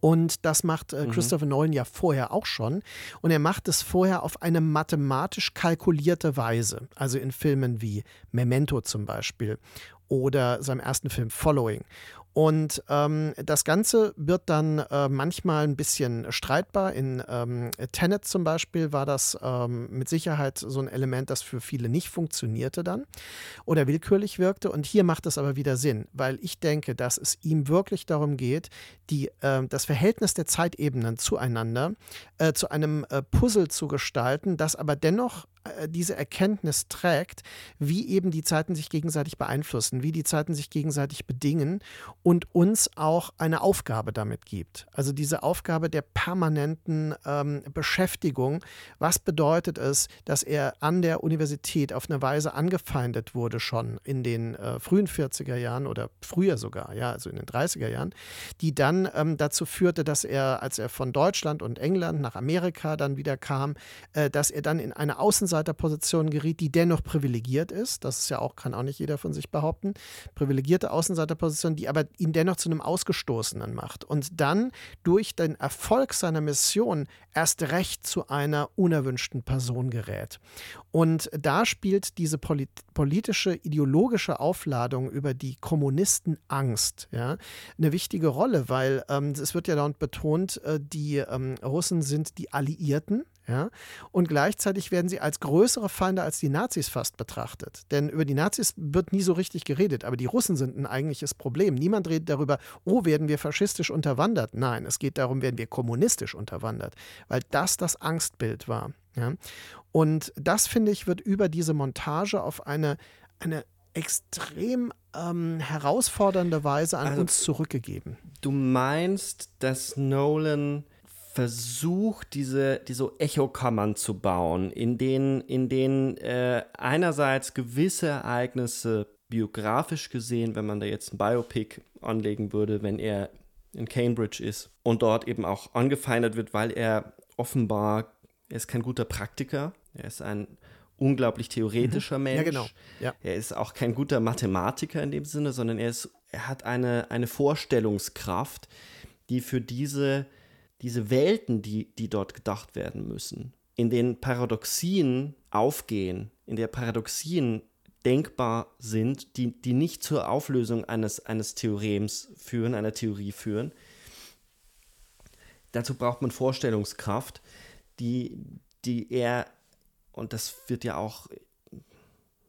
Speaker 2: Und das macht äh, mhm. Christopher Nolan ja vorher auch schon. Und er macht es vorher auf eine mathematisch kalkulierte Weise. Also in Filmen wie Memento zum Beispiel oder seinem ersten Film Following. Und ähm, das Ganze wird dann äh, manchmal ein bisschen streitbar. In ähm, Tenet zum Beispiel war das ähm, mit Sicherheit so ein Element, das für viele nicht funktionierte dann oder willkürlich wirkte. Und hier macht es aber wieder Sinn, weil ich denke, dass es ihm wirklich darum geht, die, äh, das Verhältnis der Zeitebenen zueinander äh, zu einem äh, Puzzle zu gestalten, das aber dennoch diese Erkenntnis trägt, wie eben die Zeiten sich gegenseitig beeinflussen, wie die Zeiten sich gegenseitig bedingen und uns auch eine Aufgabe damit gibt. Also diese Aufgabe der permanenten ähm, Beschäftigung. Was bedeutet es, dass er an der Universität auf eine Weise angefeindet wurde schon in den äh, frühen 40er Jahren oder früher sogar, ja, also in den 30er Jahren, die dann ähm, dazu führte, dass er, als er von Deutschland und England nach Amerika dann wieder kam, äh, dass er dann in eine Außenseite Außenseiterposition geriet, die dennoch privilegiert ist. Das ist ja auch, kann auch nicht jeder von sich behaupten. Privilegierte Außenseiterposition, die aber ihn dennoch zu einem Ausgestoßenen macht. Und dann durch den Erfolg seiner Mission erst recht zu einer unerwünschten Person gerät. Und da spielt diese polit politische, ideologische Aufladung über die Kommunisten-Angst ja, eine wichtige Rolle, weil ähm, es wird ja dauernd betont, äh, die ähm, Russen sind die Alliierten. Ja? Und gleichzeitig werden sie als größere Feinde als die Nazis fast betrachtet. Denn über die Nazis wird nie so richtig geredet, aber die Russen sind ein eigentliches Problem. Niemand redet darüber, oh, werden wir faschistisch unterwandert. Nein, es geht darum, werden wir kommunistisch unterwandert, weil das das Angstbild war. Ja? Und das, finde ich, wird über diese Montage auf eine, eine extrem ähm, herausfordernde Weise an also, uns zurückgegeben.
Speaker 1: Du meinst, dass Nolan versucht, diese, diese Echokammern zu bauen, in denen, in denen äh, einerseits gewisse Ereignisse biografisch gesehen, wenn man da jetzt ein Biopic anlegen würde, wenn er in Cambridge ist und dort eben auch angefeindet wird, weil er offenbar, er ist kein guter Praktiker, er ist ein unglaublich theoretischer mhm. Mensch.
Speaker 2: Ja, genau. Ja.
Speaker 1: Er ist auch kein guter Mathematiker in dem Sinne, sondern er, ist, er hat eine, eine Vorstellungskraft, die für diese diese Welten, die, die dort gedacht werden müssen, in den Paradoxien aufgehen, in der Paradoxien denkbar sind, die, die nicht zur Auflösung eines, eines Theorems führen, einer Theorie führen. Dazu braucht man Vorstellungskraft, die, die er, und das wird ja auch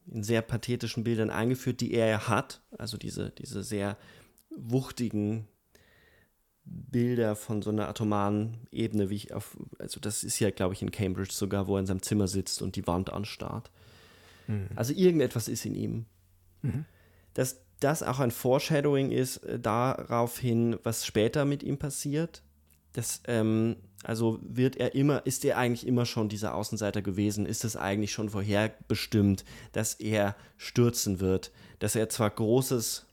Speaker 1: in sehr pathetischen Bildern eingeführt, die er hat, also diese, diese sehr wuchtigen Bilder von so einer atomaren Ebene, wie ich auf, also das ist ja, glaube ich, in Cambridge sogar, wo er in seinem Zimmer sitzt und die Wand anstarrt. Mhm. Also irgendetwas ist in ihm. Mhm. Dass das auch ein Foreshadowing ist äh, darauf hin, was später mit ihm passiert. Das, ähm, also wird er immer, ist er eigentlich immer schon dieser Außenseiter gewesen? Ist es eigentlich schon vorherbestimmt, dass er stürzen wird? Dass er zwar Großes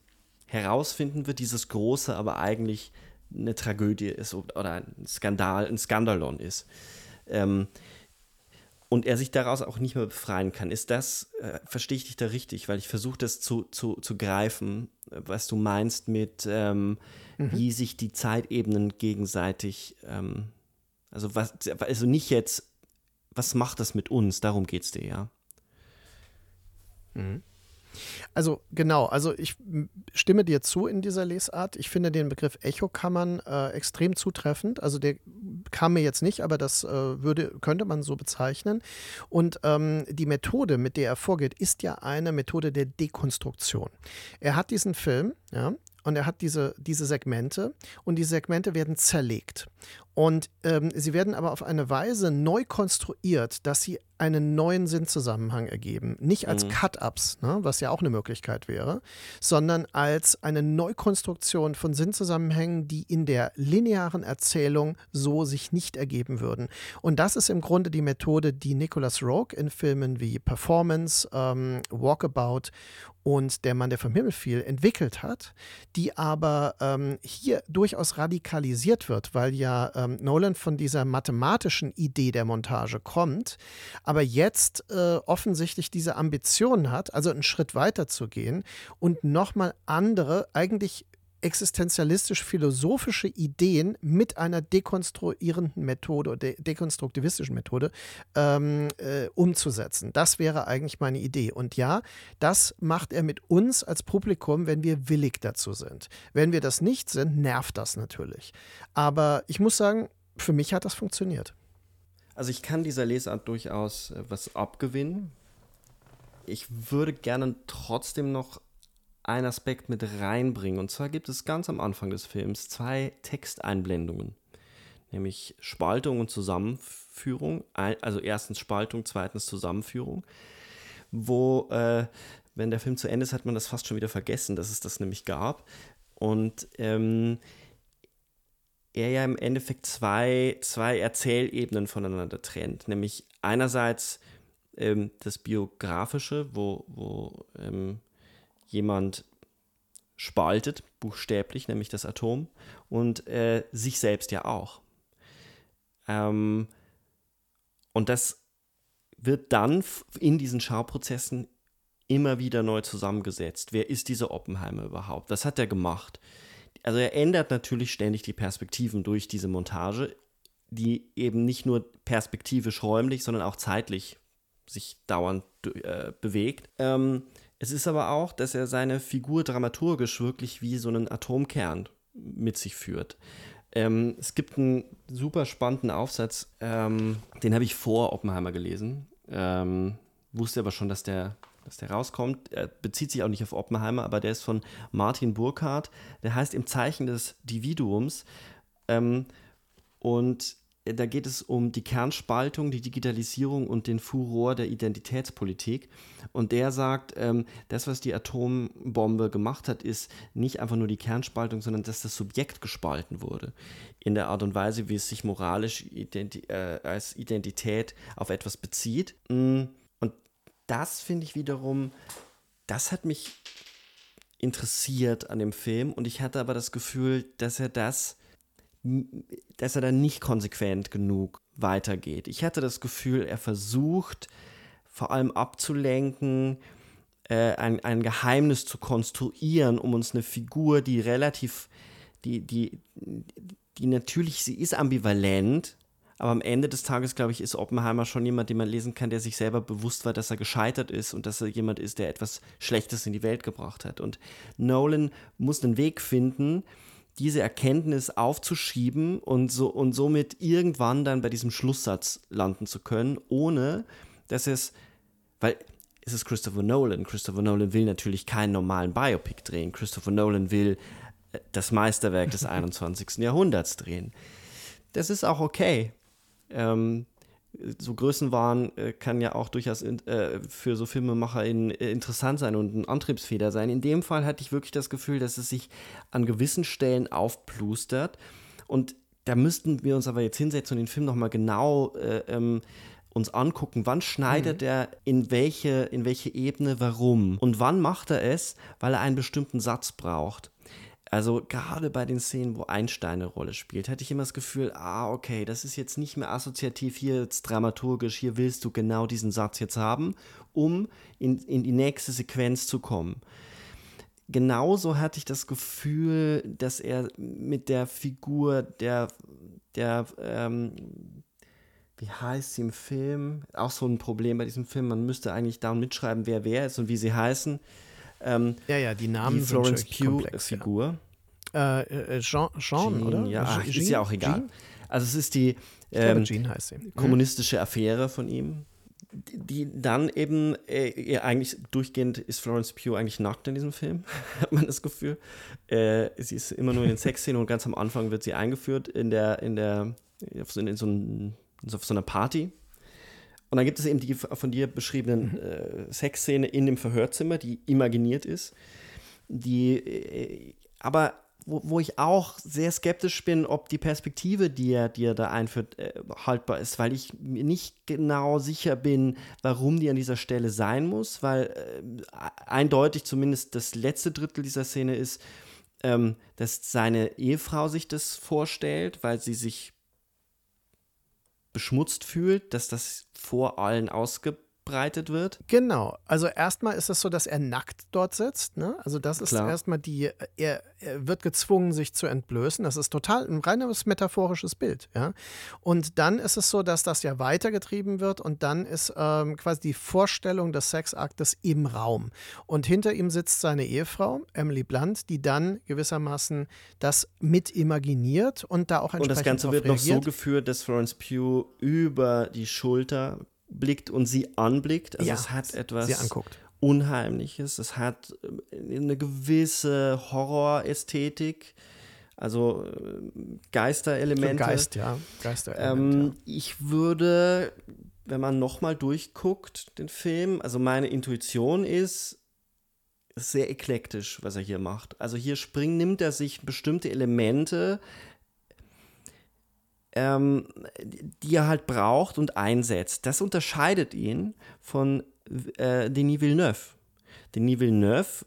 Speaker 1: herausfinden wird, dieses Große, aber eigentlich eine Tragödie ist oder ein Skandal, ein Skandalon ist. Ähm, und er sich daraus auch nicht mehr befreien kann. Ist das, äh, verstehe ich dich da richtig, weil ich versuche das zu, zu, zu greifen, was du meinst mit, ähm, mhm. wie sich die Zeitebenen gegenseitig, ähm, also was, also nicht jetzt, was macht das mit uns, darum geht es dir, ja.
Speaker 2: Mhm. Also genau, also ich stimme dir zu in dieser Lesart. Ich finde den Begriff Echokammern äh, extrem zutreffend. Also der kam mir jetzt nicht, aber das äh, würde, könnte man so bezeichnen. Und ähm, die Methode, mit der er vorgeht, ist ja eine Methode der Dekonstruktion. Er hat diesen Film, ja, und er hat diese, diese Segmente und die Segmente werden zerlegt. Und ähm, sie werden aber auf eine Weise neu konstruiert, dass sie einen neuen Sinnzusammenhang ergeben. Nicht als mhm. Cut-Ups, ne, was ja auch eine Möglichkeit wäre, sondern als eine Neukonstruktion von Sinnzusammenhängen, die in der linearen Erzählung so sich nicht ergeben würden. Und das ist im Grunde die Methode, die Nicholas Rogue in Filmen wie Performance, ähm, Walkabout und Der Mann, der vom Himmel fiel, entwickelt hat, die aber ähm, hier durchaus radikalisiert wird, weil ja ähm, Nolan von dieser mathematischen Idee der Montage kommt, aber jetzt äh, offensichtlich diese Ambition hat, also einen Schritt weiter zu gehen und nochmal andere, eigentlich existenzialistisch-philosophische Ideen mit einer dekonstruierenden Methode oder de dekonstruktivistischen Methode ähm, äh, umzusetzen. Das wäre eigentlich meine Idee. Und ja, das macht er mit uns als Publikum, wenn wir willig dazu sind. Wenn wir das nicht sind, nervt das natürlich. Aber ich muss sagen, für mich hat das funktioniert.
Speaker 1: Also ich kann dieser Lesart durchaus äh, was abgewinnen. Ich würde gerne trotzdem noch einen Aspekt mit reinbringen. Und zwar gibt es ganz am Anfang des Films zwei Texteinblendungen, nämlich Spaltung und Zusammenführung. Also erstens Spaltung, zweitens Zusammenführung, wo, äh, wenn der Film zu Ende ist, hat man das fast schon wieder vergessen, dass es das nämlich gab. Und ähm, er ja im Endeffekt zwei, zwei Erzählebenen voneinander trennt. Nämlich einerseits ähm, das Biografische, wo, wo ähm, jemand spaltet, buchstäblich, nämlich das Atom, und äh, sich selbst ja auch. Ähm, und das wird dann in diesen Schauprozessen immer wieder neu zusammengesetzt. Wer ist dieser Oppenheimer überhaupt? Was hat er gemacht? Also er ändert natürlich ständig die Perspektiven durch diese Montage, die eben nicht nur perspektivisch räumlich, sondern auch zeitlich sich dauernd äh, bewegt. Ähm, es ist aber auch, dass er seine Figur dramaturgisch wirklich wie so einen Atomkern mit sich führt. Ähm, es gibt einen super spannenden Aufsatz, ähm, den habe ich vor Oppenheimer gelesen. Ähm, wusste aber schon, dass der, dass der rauskommt. Er bezieht sich auch nicht auf Oppenheimer, aber der ist von Martin Burkhardt. Der heißt Im Zeichen des Dividuums. Ähm, und da geht es um die Kernspaltung, die Digitalisierung und den Furor der Identitätspolitik. Und der sagt, ähm, das, was die Atombombe gemacht hat, ist nicht einfach nur die Kernspaltung, sondern dass das Subjekt gespalten wurde. In der Art und Weise, wie es sich moralisch identi äh, als Identität auf etwas bezieht. Mm, und das finde ich wiederum, das hat mich interessiert an dem Film. Und ich hatte aber das Gefühl, dass er das dass er dann nicht konsequent genug weitergeht. Ich hatte das Gefühl, er versucht vor allem abzulenken, äh, ein, ein Geheimnis zu konstruieren, um uns eine Figur, die relativ, die, die, die natürlich, sie ist ambivalent, Aber am Ende des Tages, glaube ich, ist Oppenheimer schon jemand, den man lesen kann, der sich selber bewusst war, dass er gescheitert ist und dass er jemand ist, der etwas Schlechtes in die Welt gebracht hat. Und Nolan muss einen Weg finden, diese Erkenntnis aufzuschieben und, so, und somit irgendwann dann bei diesem Schlusssatz landen zu können, ohne dass es, weil es ist Christopher Nolan. Christopher Nolan will natürlich keinen normalen Biopic drehen. Christopher Nolan will äh, das Meisterwerk des 21. Jahrhunderts drehen. Das ist auch okay. Ähm, so Größenwahn äh, kann ja auch durchaus in, äh, für so Filmemacher in, äh, interessant sein und ein Antriebsfeder sein. In dem Fall hatte ich wirklich das Gefühl, dass es sich an gewissen Stellen aufplustert. Und da müssten wir uns aber jetzt hinsetzen und den Film nochmal genau äh, ähm, uns angucken, wann schneidet mhm. er in welche, in welche Ebene, warum. Und wann macht er es, weil er einen bestimmten Satz braucht. Also gerade bei den Szenen, wo Einstein eine Rolle spielt, hatte ich immer das Gefühl, ah, okay, das ist jetzt nicht mehr assoziativ, hier jetzt dramaturgisch, hier willst du genau diesen Satz jetzt haben, um in, in die nächste Sequenz zu kommen. Genauso hatte ich das Gefühl, dass er mit der Figur der, der ähm, wie heißt sie im Film? Auch so ein Problem bei diesem Film. Man müsste eigentlich da mitschreiben, wer wer ist und wie sie heißen.
Speaker 2: Ähm, ja, ja, die Namen
Speaker 1: die Florence Pugh-Figur.
Speaker 2: Ja. Äh, äh, Jean, Jean
Speaker 1: Jean,
Speaker 2: oder?
Speaker 1: Ja, Jean? ist ja auch egal. Jean? Also es ist die ähm, mhm. kommunistische Affäre von ihm, die, die dann eben äh, eigentlich durchgehend ist Florence Pugh eigentlich nackt in diesem Film, hat man das Gefühl. Äh, sie ist immer nur in den Sexszenen und ganz am Anfang wird sie eingeführt in der in der in so einem auf so einer Party. Und dann gibt es eben die von dir beschriebenen mhm. äh, Sexszene in dem Verhörzimmer, die imaginiert ist, die äh, aber wo, wo, ich auch sehr skeptisch bin, ob die Perspektive, die er, die er da einführt, äh, haltbar ist, weil ich mir nicht genau sicher bin, warum die an dieser Stelle sein muss, weil äh, eindeutig zumindest das letzte Drittel dieser Szene ist, ähm, dass seine Ehefrau sich das vorstellt, weil sie sich beschmutzt fühlt, dass das vor allen ausgebreitet wird?
Speaker 2: Genau. Also erstmal ist es so, dass er nackt dort sitzt. Ne? Also das ist Klar. erstmal die, er, er, wird gezwungen, sich zu entblößen. Das ist total ein reines metaphorisches Bild. Ja? Und dann ist es so, dass das ja weitergetrieben wird und dann ist ähm, quasi die Vorstellung des Sexaktes im Raum. Und hinter ihm sitzt seine Ehefrau, Emily Blunt, die dann gewissermaßen das mit imaginiert und da auch entsprechend
Speaker 1: Und das Ganze wird noch so geführt, dass Florence Pugh über die Schulter blickt und sie anblickt. Also ja, es hat etwas Unheimliches. Es hat äh, eine gewisse Horrorästhetik. Also äh, Geisterelemente.
Speaker 2: Geist, ja. Geisterelemente.
Speaker 1: Ähm, ich würde, wenn man nochmal durchguckt, den Film, also meine Intuition ist, sehr eklektisch, was er hier macht. Also hier springt, nimmt er sich bestimmte Elemente, ähm, die er halt braucht und einsetzt. Das unterscheidet ihn von äh, Denis Villeneuve. Denis Villeneuve,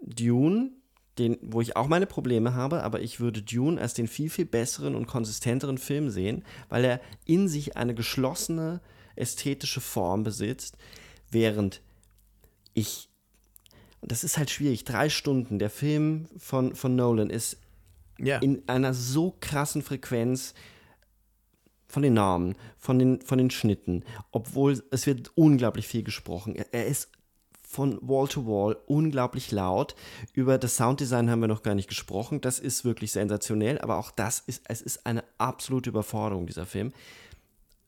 Speaker 1: Dune, den, wo ich auch meine Probleme habe, aber ich würde Dune als den viel, viel besseren und konsistenteren Film sehen, weil er in sich eine geschlossene ästhetische Form besitzt, während ich, das ist halt schwierig, drei Stunden, der Film von, von Nolan ist ja. in einer so krassen Frequenz, von den Namen, von den, von den Schnitten, obwohl es wird unglaublich viel gesprochen. Er, er ist von Wall to Wall unglaublich laut. Über das Sounddesign haben wir noch gar nicht gesprochen. Das ist wirklich sensationell, aber auch das ist, es ist eine absolute Überforderung, dieser Film.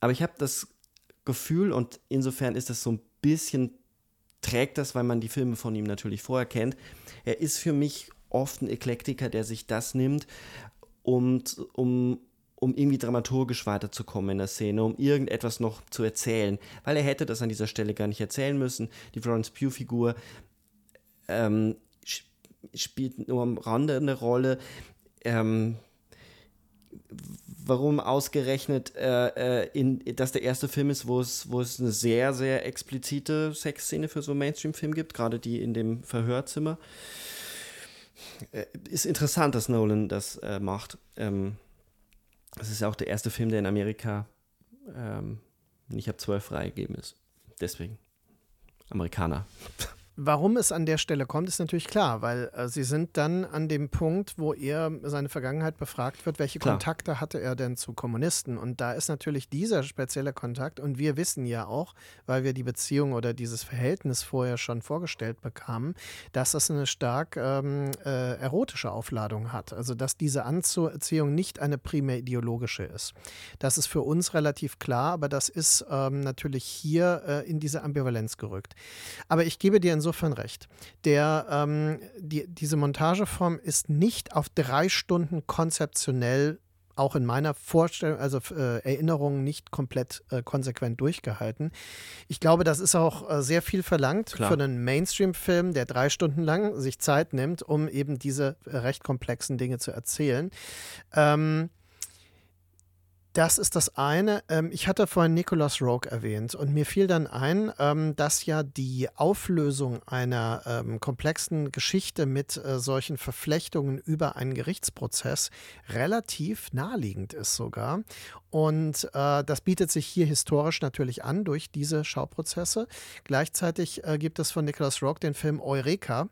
Speaker 1: Aber ich habe das Gefühl, und insofern ist das so ein bisschen, trägt das, weil man die Filme von ihm natürlich vorher kennt. Er ist für mich oft ein Eklektiker, der sich das nimmt, um, um, um irgendwie dramaturgisch weiterzukommen in der Szene, um irgendetwas noch zu erzählen. Weil er hätte das an dieser Stelle gar nicht erzählen müssen. Die Florence Pugh-Figur ähm, spielt nur am Rande eine Rolle. Ähm, warum ausgerechnet, äh, äh, in, dass der erste Film ist, wo es, wo es eine sehr, sehr explizite Sexszene für so einen Mainstream-Film gibt, gerade die in dem Verhörzimmer. Äh, ist interessant, dass Nolan das äh, macht. Ähm, das ist ja auch der erste Film, der in Amerika ähm, nicht ab 12 freigegeben ist. Deswegen. Amerikaner.
Speaker 2: Warum es an der Stelle kommt, ist natürlich klar, weil äh, sie sind dann an dem Punkt, wo er seine Vergangenheit befragt wird, welche klar. Kontakte hatte er denn zu Kommunisten? Und da ist natürlich dieser spezielle Kontakt, und wir wissen ja auch, weil wir die Beziehung oder dieses Verhältnis vorher schon vorgestellt bekamen, dass es eine stark ähm, äh, erotische Aufladung hat. Also dass diese Anziehung nicht eine primär ideologische ist. Das ist für uns relativ klar, aber das ist ähm, natürlich hier äh, in diese Ambivalenz gerückt. Aber ich gebe dir insofern insofern recht. Der, ähm, die, diese Montageform ist nicht auf drei Stunden konzeptionell auch in meiner Vorstellung, also äh, Erinnerung nicht komplett äh, konsequent durchgehalten. Ich glaube, das ist auch äh, sehr viel verlangt Klar. für einen Mainstream-Film, der drei Stunden lang sich Zeit nimmt, um eben diese äh, recht komplexen Dinge zu erzählen. Ähm, das ist das eine. Ähm, ich hatte vorhin Nicholas Rogue erwähnt und mir fiel dann ein, ähm, dass ja die Auflösung einer ähm, komplexen Geschichte mit äh, solchen Verflechtungen über einen Gerichtsprozess relativ naheliegend ist sogar. Und äh, das bietet sich hier historisch natürlich an durch diese Schauprozesse. Gleichzeitig äh, gibt es von Nicholas Rock den Film Eureka,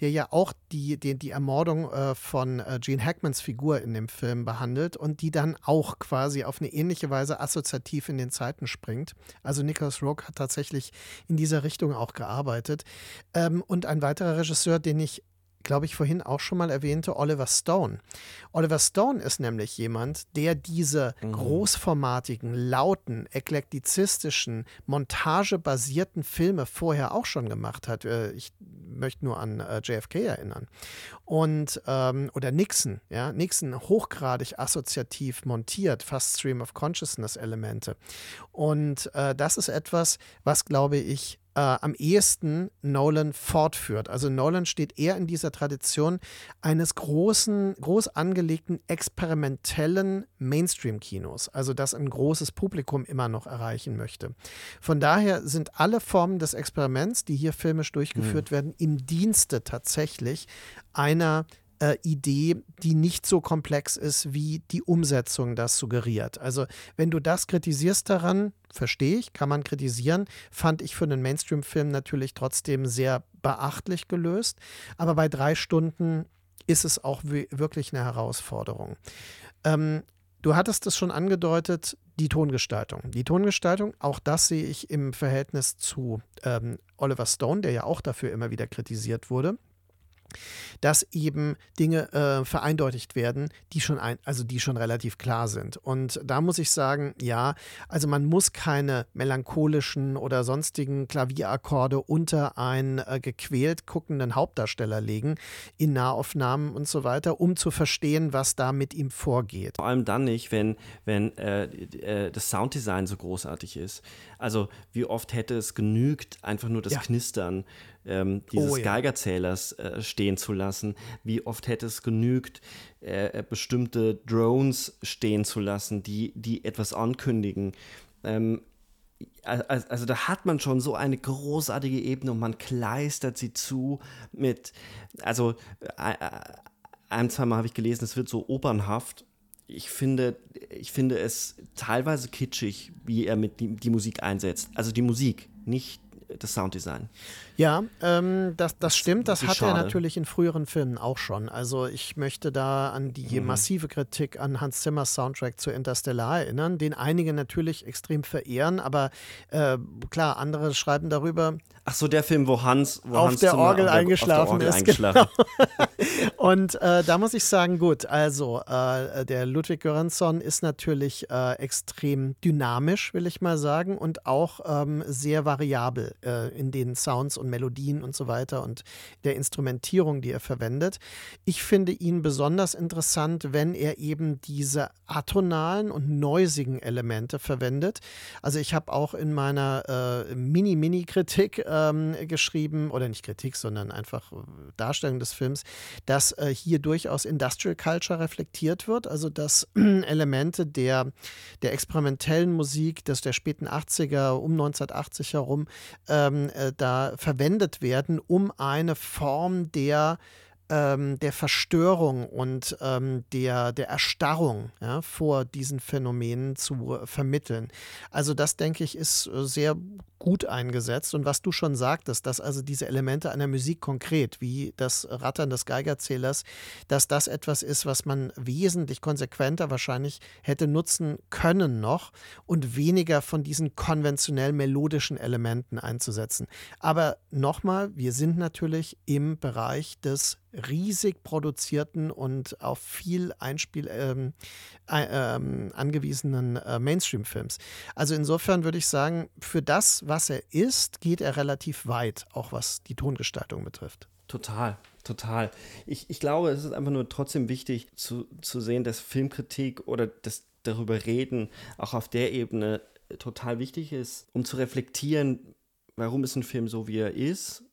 Speaker 2: der ja auch die, die, die Ermordung von Gene Hackmans Figur in dem Film behandelt und die dann auch quasi auf eine ähnliche Weise assoziativ in den Zeiten springt. Also Nicholas Rock hat tatsächlich in dieser Richtung auch gearbeitet. Ähm, und ein weiterer Regisseur, den ich glaube ich, vorhin auch schon mal erwähnte, Oliver Stone. Oliver Stone ist nämlich jemand, der diese mhm. großformatigen, lauten, eklektizistischen, montagebasierten Filme vorher auch schon gemacht hat. Äh, ich möchte nur an äh, JFK erinnern. Und, ähm, oder Nixon, ja, Nixon hochgradig assoziativ montiert, fast Stream of Consciousness Elemente. Und äh, das ist etwas, was, glaube ich, äh, am ehesten Nolan fortführt. Also Nolan steht eher in dieser Tradition eines großen, groß angelegten, experimentellen Mainstream-Kinos, also das ein großes Publikum immer noch erreichen möchte. Von daher sind alle Formen des Experiments, die hier filmisch durchgeführt mhm. werden, im Dienste tatsächlich einer äh, Idee, die nicht so komplex ist, wie die Umsetzung das suggeriert. Also wenn du das kritisierst daran, verstehe ich, kann man kritisieren, fand ich für einen Mainstream-Film natürlich trotzdem sehr beachtlich gelöst. Aber bei drei Stunden ist es auch wirklich eine Herausforderung. Ähm, du hattest es schon angedeutet, die Tongestaltung. Die Tongestaltung, auch das sehe ich im Verhältnis zu ähm, Oliver Stone, der ja auch dafür immer wieder kritisiert wurde dass eben Dinge äh, vereindeutigt werden, die schon ein, also die schon relativ klar sind. Und da muss ich sagen, ja, also man muss keine melancholischen oder sonstigen Klavierakkorde unter einen äh, gequält guckenden Hauptdarsteller legen in Nahaufnahmen und so weiter, um zu verstehen, was da mit ihm vorgeht.
Speaker 1: Vor allem dann nicht, wenn, wenn äh, äh das Sounddesign so großartig ist. Also wie oft hätte es genügt, einfach nur das ja. Knistern ähm, dieses oh, ja. Geigerzählers äh, stehen zu lassen. Wie oft hätte es genügt, äh, äh bestimmte Drones stehen zu lassen, die, die etwas ankündigen. Ähm, also, also, da hat man schon so eine großartige Ebene und man kleistert sie zu mit, also äh, äh ein, zweimal habe ich gelesen, es wird so opernhaft. Ich finde, ich finde es teilweise kitschig, wie er mit die, die Musik einsetzt. Also die Musik, nicht das Sounddesign.
Speaker 2: Ja, ähm, das, das stimmt. Das, das hat schade. er natürlich in früheren Filmen auch schon. Also ich möchte da an die mhm. massive Kritik an Hans Zimmers Soundtrack zu Interstellar erinnern, den einige natürlich extrem verehren, aber äh, klar, andere schreiben darüber.
Speaker 1: Ach so, der Film, wo Hans, wo
Speaker 2: auf,
Speaker 1: Hans
Speaker 2: der Orgel auf, eingeschlafen auf der Orgel ist. Eingeschlafen. Genau. Und äh, da muss ich sagen, gut, also äh, der Ludwig Göransson ist natürlich äh, extrem dynamisch, will ich mal sagen, und auch ähm, sehr variabel äh, in den Sounds und Melodien und so weiter und der Instrumentierung, die er verwendet. Ich finde ihn besonders interessant, wenn er eben diese atonalen und neusigen Elemente verwendet. Also ich habe auch in meiner äh, Mini-Mini-Kritik ähm, geschrieben, oder nicht Kritik, sondern einfach äh, Darstellung des Films, dass äh, hier durchaus Industrial Culture reflektiert wird, also dass Elemente der, der experimentellen Musik des der späten 80er, um 1980 herum, ähm, äh, da verwendet werden, um eine Form der ähm, der Verstörung und ähm, der, der Erstarrung ja, vor diesen Phänomenen zu vermitteln. Also das, denke ich, ist sehr gut eingesetzt. Und was du schon sagtest, dass also diese Elemente einer Musik konkret, wie das Rattern des Geigerzählers, dass das etwas ist, was man wesentlich konsequenter wahrscheinlich hätte nutzen können noch und weniger von diesen konventionell melodischen Elementen einzusetzen. Aber nochmal, wir sind natürlich im Bereich des riesig produzierten und auf viel Einspiel ähm, äh, angewiesenen äh, Mainstream-Films. Also insofern würde ich sagen, für das, was er ist, geht er relativ weit, auch was die Tongestaltung betrifft.
Speaker 1: Total, total. Ich, ich glaube, es ist einfach nur trotzdem wichtig zu, zu sehen, dass Filmkritik oder das darüber reden auch auf der Ebene total wichtig ist, um zu reflektieren, warum ist ein Film so, wie er ist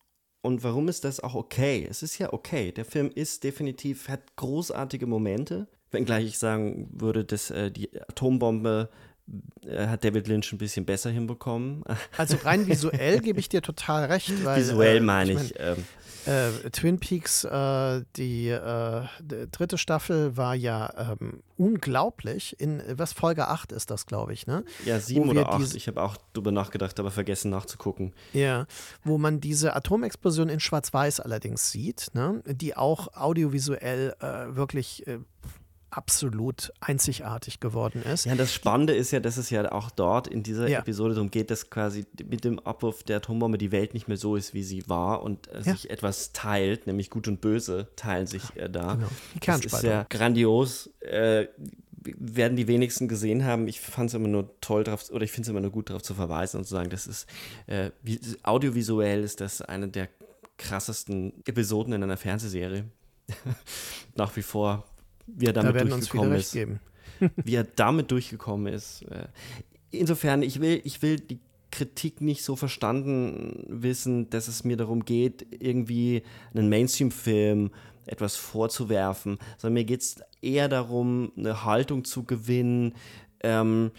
Speaker 1: und warum ist das auch okay? Es ist ja okay. Der Film ist definitiv, hat großartige Momente. Wenngleich ich sagen würde, dass äh, die Atombombe äh, hat David Lynch ein bisschen besser hinbekommen.
Speaker 2: Also rein visuell gebe ich dir total recht. Weil,
Speaker 1: visuell äh, meine ich. ich
Speaker 2: ähm, äh, Twin Peaks, äh, die, äh, die, dritte Staffel war ja ähm, unglaublich. In was Folge 8 ist das, glaube ich, ne?
Speaker 1: Ja, sieben oder acht. Ich habe auch drüber nachgedacht, aber vergessen nachzugucken.
Speaker 2: Ja, wo man diese Atomexplosion in Schwarz-Weiß allerdings sieht, ne? die auch audiovisuell äh, wirklich absolut einzigartig geworden ist.
Speaker 1: Ja, das Spannende ist ja, dass es ja auch dort in dieser ja. Episode darum geht, dass quasi mit dem Abwurf der Atombombe die Welt nicht mehr so ist, wie sie war und äh, ja. sich etwas teilt, nämlich Gut und Böse teilen sich äh, da. Genau. Die Das ist ja grandios. Äh, werden die wenigsten gesehen haben. Ich fand es immer nur toll drauf, oder ich finde es immer nur gut darauf zu verweisen und zu sagen, das ist äh, audiovisuell ist das eine der krassesten Episoden in einer Fernsehserie. Nach wie vor wie er damit da durchgekommen ist. wie er damit durchgekommen ist. Äh, insofern, ich will, ich will die Kritik nicht so verstanden wissen, dass es mir darum geht, irgendwie einen Mainstream-Film etwas vorzuwerfen, sondern mir geht es eher darum, eine Haltung zu gewinnen, ähm,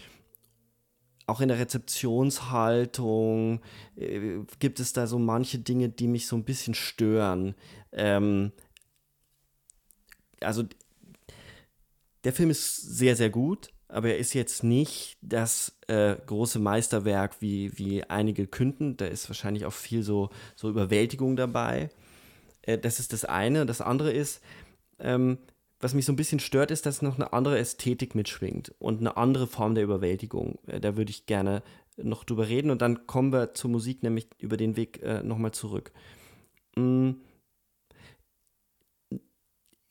Speaker 1: auch in der Rezeptionshaltung äh, gibt es da so manche Dinge, die mich so ein bisschen stören. Ähm, also der Film ist sehr, sehr gut, aber er ist jetzt nicht das äh, große Meisterwerk, wie, wie einige künden. Da ist wahrscheinlich auch viel so, so Überwältigung dabei. Äh, das ist das eine. Das andere ist, ähm, was mich so ein bisschen stört, ist, dass noch eine andere Ästhetik mitschwingt und eine andere Form der Überwältigung. Äh, da würde ich gerne noch drüber reden und dann kommen wir zur Musik, nämlich über den Weg äh, nochmal zurück. Mm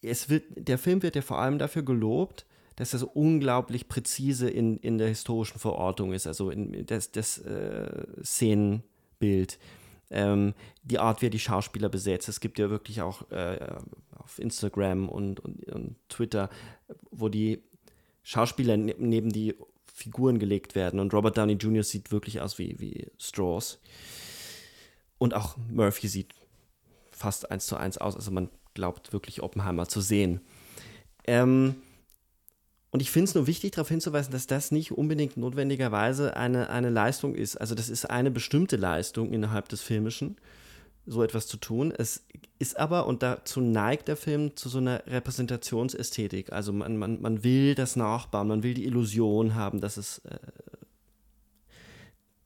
Speaker 1: es wird, der Film wird ja vor allem dafür gelobt, dass er so unglaublich präzise in, in der historischen Verortung ist, also in das, das äh, Szenenbild, ähm, die Art, wie er die Schauspieler besetzt. Es gibt ja wirklich auch äh, auf Instagram und, und, und, Twitter, wo die Schauspieler ne neben die Figuren gelegt werden und Robert Downey Jr. sieht wirklich aus wie, wie Strauss. Und auch Murphy sieht fast eins zu eins aus. Also man glaubt, wirklich Oppenheimer zu sehen. Ähm, und ich finde es nur wichtig, darauf hinzuweisen, dass das nicht unbedingt notwendigerweise eine, eine Leistung ist. Also das ist eine bestimmte Leistung innerhalb des Filmischen, so etwas zu tun. Es ist aber, und dazu neigt der Film zu so einer Repräsentationsästhetik. Also man, man, man will das nachbauen, man will die Illusion haben, dass es, äh,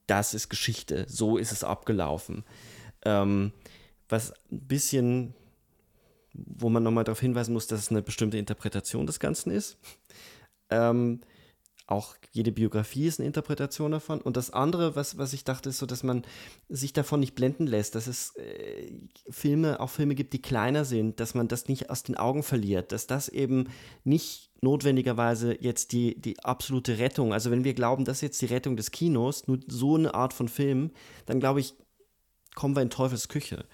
Speaker 1: das ist Geschichte, so ist es abgelaufen. Ähm, was ein bisschen wo man nochmal darauf hinweisen muss, dass es eine bestimmte Interpretation des Ganzen ist. Ähm, auch jede Biografie ist eine Interpretation davon. Und das andere, was, was ich dachte, ist so, dass man sich davon nicht blenden lässt, dass es äh, Filme, auch Filme gibt, die kleiner sind, dass man das nicht aus den Augen verliert, dass das eben nicht notwendigerweise jetzt die, die absolute Rettung, also wenn wir glauben, das ist jetzt die Rettung des Kinos, nur so eine Art von Film, dann glaube ich, kommen wir in Teufels Küche.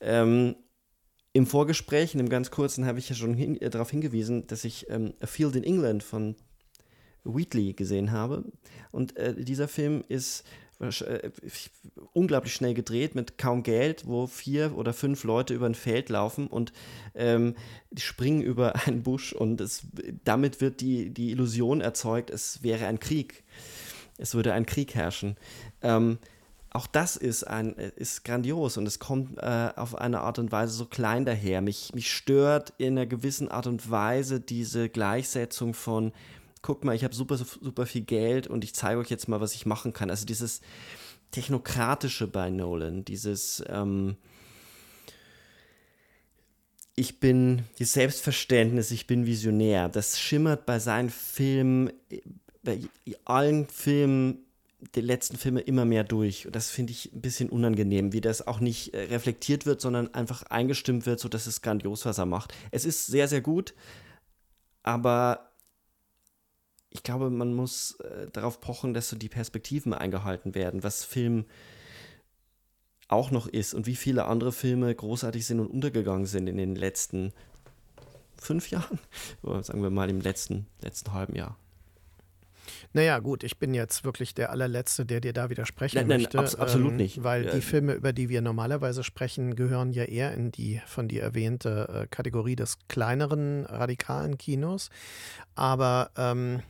Speaker 1: Ähm, im Vorgespräch, in dem ganz kurzen, habe ich ja schon hin, äh, darauf hingewiesen, dass ich ähm, A Field in England von Wheatley gesehen habe. Und äh, dieser Film ist äh, unglaublich schnell gedreht mit kaum Geld, wo vier oder fünf Leute über ein Feld laufen und ähm, springen über einen Busch und es, damit wird die, die Illusion erzeugt, es wäre ein Krieg. Es würde ein Krieg herrschen. Ähm, auch das ist, ein, ist grandios und es kommt äh, auf eine Art und Weise so klein daher. Mich, mich stört in einer gewissen Art und Weise diese Gleichsetzung von, guck mal, ich habe super, super viel Geld und ich zeige euch jetzt mal, was ich machen kann. Also dieses, Technokratische bei Nolan, dieses ähm, ich bin, das Selbstverständnis, ich bin Visionär, das schimmert bei seinen Filmen, bei allen Filmen die letzten Filme immer mehr durch. Und das finde ich ein bisschen unangenehm, wie das auch nicht äh, reflektiert wird, sondern einfach eingestimmt wird, sodass es grandios, was er macht. Es ist sehr, sehr gut, aber ich glaube, man muss äh, darauf pochen, dass so die Perspektiven eingehalten werden, was Film auch noch ist und wie viele andere Filme großartig sind und untergegangen sind in den letzten fünf Jahren, sagen wir mal im letzten, letzten halben Jahr.
Speaker 2: Naja, gut, ich bin jetzt wirklich der allerletzte, der dir da widersprechen nein, nein, möchte.
Speaker 1: Abs absolut ähm, nicht.
Speaker 2: Weil ja. die Filme, über die wir normalerweise sprechen, gehören ja eher in die von dir erwähnte äh, Kategorie des kleineren radikalen Kinos. Aber ähm,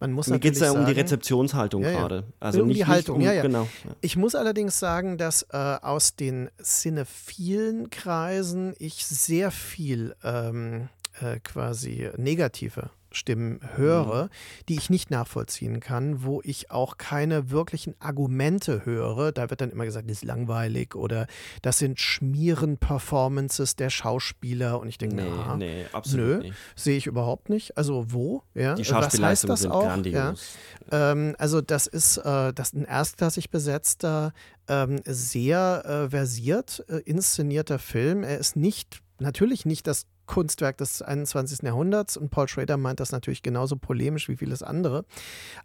Speaker 2: man muss Mir geht es ja
Speaker 1: um die Rezeptionshaltung ja, ja. gerade.
Speaker 2: Also um nicht, die Haltung, um, ja, ja. Genau. Ich muss allerdings sagen, dass äh, aus den cinephilen Kreisen ich sehr viel ähm, äh, quasi negative Stimmen höre, die ich nicht nachvollziehen kann, wo ich auch keine wirklichen Argumente höre. Da wird dann immer gesagt, das ist langweilig oder das sind Schmieren-Performances der Schauspieler und ich denke, nee, na, nee, absolut nö, sehe ich überhaupt nicht. Also wo? Ja?
Speaker 1: Die Schauspielleistungen sind auch? grandios.
Speaker 2: Ja? Ähm, also das ist, äh, das ist ein erstklassig besetzter, ähm, sehr äh, versiert äh, inszenierter Film. Er ist nicht natürlich nicht das Kunstwerk des 21. Jahrhunderts und Paul Schrader meint das natürlich genauso polemisch wie vieles andere.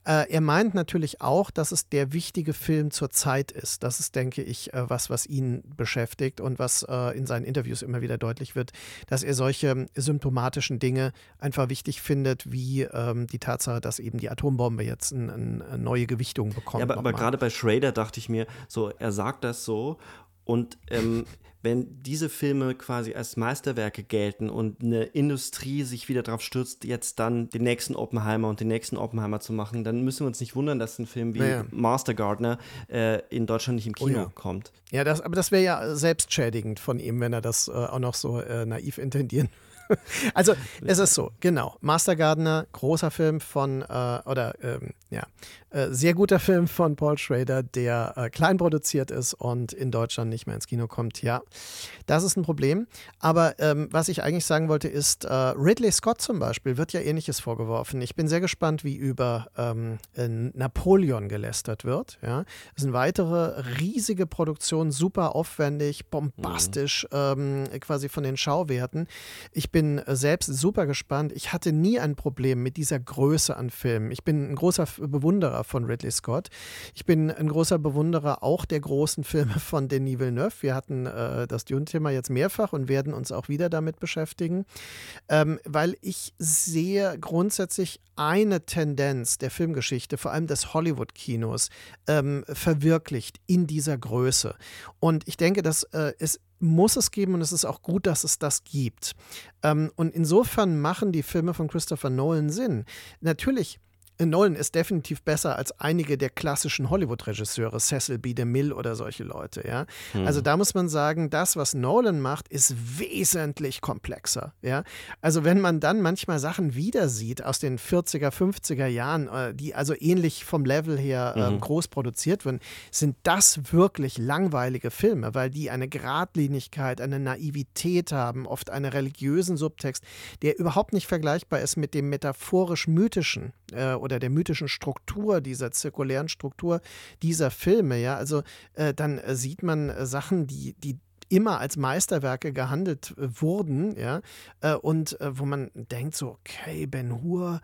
Speaker 2: Äh, er meint natürlich auch, dass es der wichtige Film zur Zeit ist. Das ist, denke ich, äh, was, was ihn beschäftigt und was äh, in seinen Interviews immer wieder deutlich wird, dass er solche symptomatischen Dinge einfach wichtig findet, wie ähm, die Tatsache, dass eben die Atombombe jetzt ein, ein, eine neue Gewichtung bekommt.
Speaker 1: Ja, aber, aber gerade bei Schrader dachte ich mir, so, er sagt das so und ähm, wenn diese Filme quasi als Meisterwerke gelten und eine Industrie sich wieder darauf stürzt, jetzt dann den nächsten Oppenheimer und den nächsten Oppenheimer zu machen, dann müssen wir uns nicht wundern, dass ein Film wie naja. Master Gardener äh, in Deutschland nicht im Kino oh ja. kommt.
Speaker 2: Ja, das, aber das wäre ja selbstschädigend von ihm, wenn er das äh, auch noch so äh, naiv intendieren also es ist so, genau. Master Gardener, großer Film von, äh, oder ähm, ja, sehr guter Film von Paul Schrader, der äh, klein produziert ist und in Deutschland nicht mehr ins Kino kommt. Ja, das ist ein Problem. Aber ähm, was ich eigentlich sagen wollte, ist, äh, Ridley Scott zum Beispiel wird ja ähnliches vorgeworfen. Ich bin sehr gespannt, wie über ähm, Napoleon gelästert wird. Ja, das ist eine weitere riesige Produktion, super aufwendig, bombastisch, mhm. ähm, quasi von den Schauwerten. Ich bin bin selbst super gespannt. Ich hatte nie ein Problem mit dieser Größe an Filmen. Ich bin ein großer Bewunderer von Ridley Scott. Ich bin ein großer Bewunderer auch der großen Filme von Denis Villeneuve. Wir hatten äh, das Dune-Thema jetzt mehrfach und werden uns auch wieder damit beschäftigen, ähm, weil ich sehe grundsätzlich eine Tendenz der Filmgeschichte, vor allem des Hollywood-Kinos, ähm, verwirklicht in dieser Größe. Und ich denke, dass äh, es muss es geben und es ist auch gut, dass es das gibt. Ähm, und insofern machen die Filme von Christopher Nolan Sinn. Natürlich Nolan ist definitiv besser als einige der klassischen Hollywood-Regisseure, Cecil B. DeMille oder solche Leute, ja. Hm. Also da muss man sagen, das, was Nolan macht, ist wesentlich komplexer, ja. Also wenn man dann manchmal Sachen wieder sieht aus den 40er, 50er Jahren, äh, die also ähnlich vom Level her äh, mhm. groß produziert wurden, sind das wirklich langweilige Filme, weil die eine Gradlinigkeit, eine Naivität haben, oft einen religiösen Subtext, der überhaupt nicht vergleichbar ist mit dem metaphorisch-mythischen äh, oder der mythischen Struktur, dieser zirkulären Struktur dieser Filme, ja, also äh, dann äh, sieht man äh, Sachen, die, die immer als Meisterwerke gehandelt äh, wurden, ja, und wo man denkt so, okay, Ben Hur,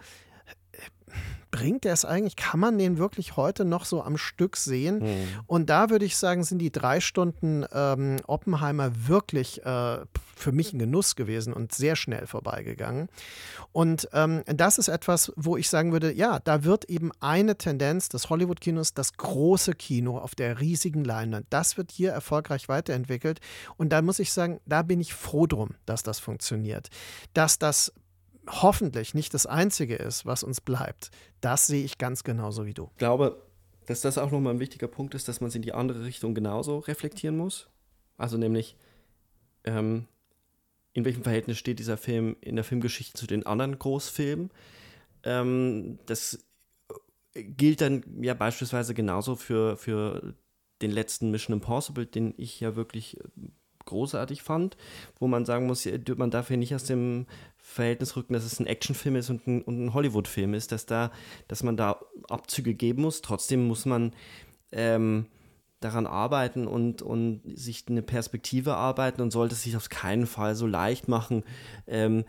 Speaker 2: bringt er es eigentlich? Kann man den wirklich heute noch so am Stück sehen? Mhm. Und da würde ich sagen, sind die drei Stunden ähm, Oppenheimer wirklich äh, für mich ein Genuss gewesen und sehr schnell vorbeigegangen. Und ähm, das ist etwas, wo ich sagen würde, ja, da wird eben eine Tendenz des Hollywood-Kinos, das große Kino auf der riesigen Leinwand, das wird hier erfolgreich weiterentwickelt. Und da muss ich sagen, da bin ich froh drum, dass das funktioniert. Dass das hoffentlich nicht das Einzige ist, was uns bleibt. Das sehe ich ganz genauso wie du.
Speaker 1: Ich glaube, dass das auch nochmal ein wichtiger Punkt ist, dass man es in die andere Richtung genauso reflektieren muss. Also nämlich, ähm, in welchem Verhältnis steht dieser Film in der Filmgeschichte zu den anderen Großfilmen. Ähm, das gilt dann ja beispielsweise genauso für, für den letzten Mission Impossible, den ich ja wirklich äh, großartig fand, wo man sagen muss, man darf hier nicht aus dem Verhältnis rücken, dass es ein Actionfilm ist und ein, ein Hollywood-Film ist, dass da, dass man da Abzüge geben muss. Trotzdem muss man ähm, daran arbeiten und, und sich eine Perspektive arbeiten und sollte es sich auf keinen Fall so leicht machen. Ähm,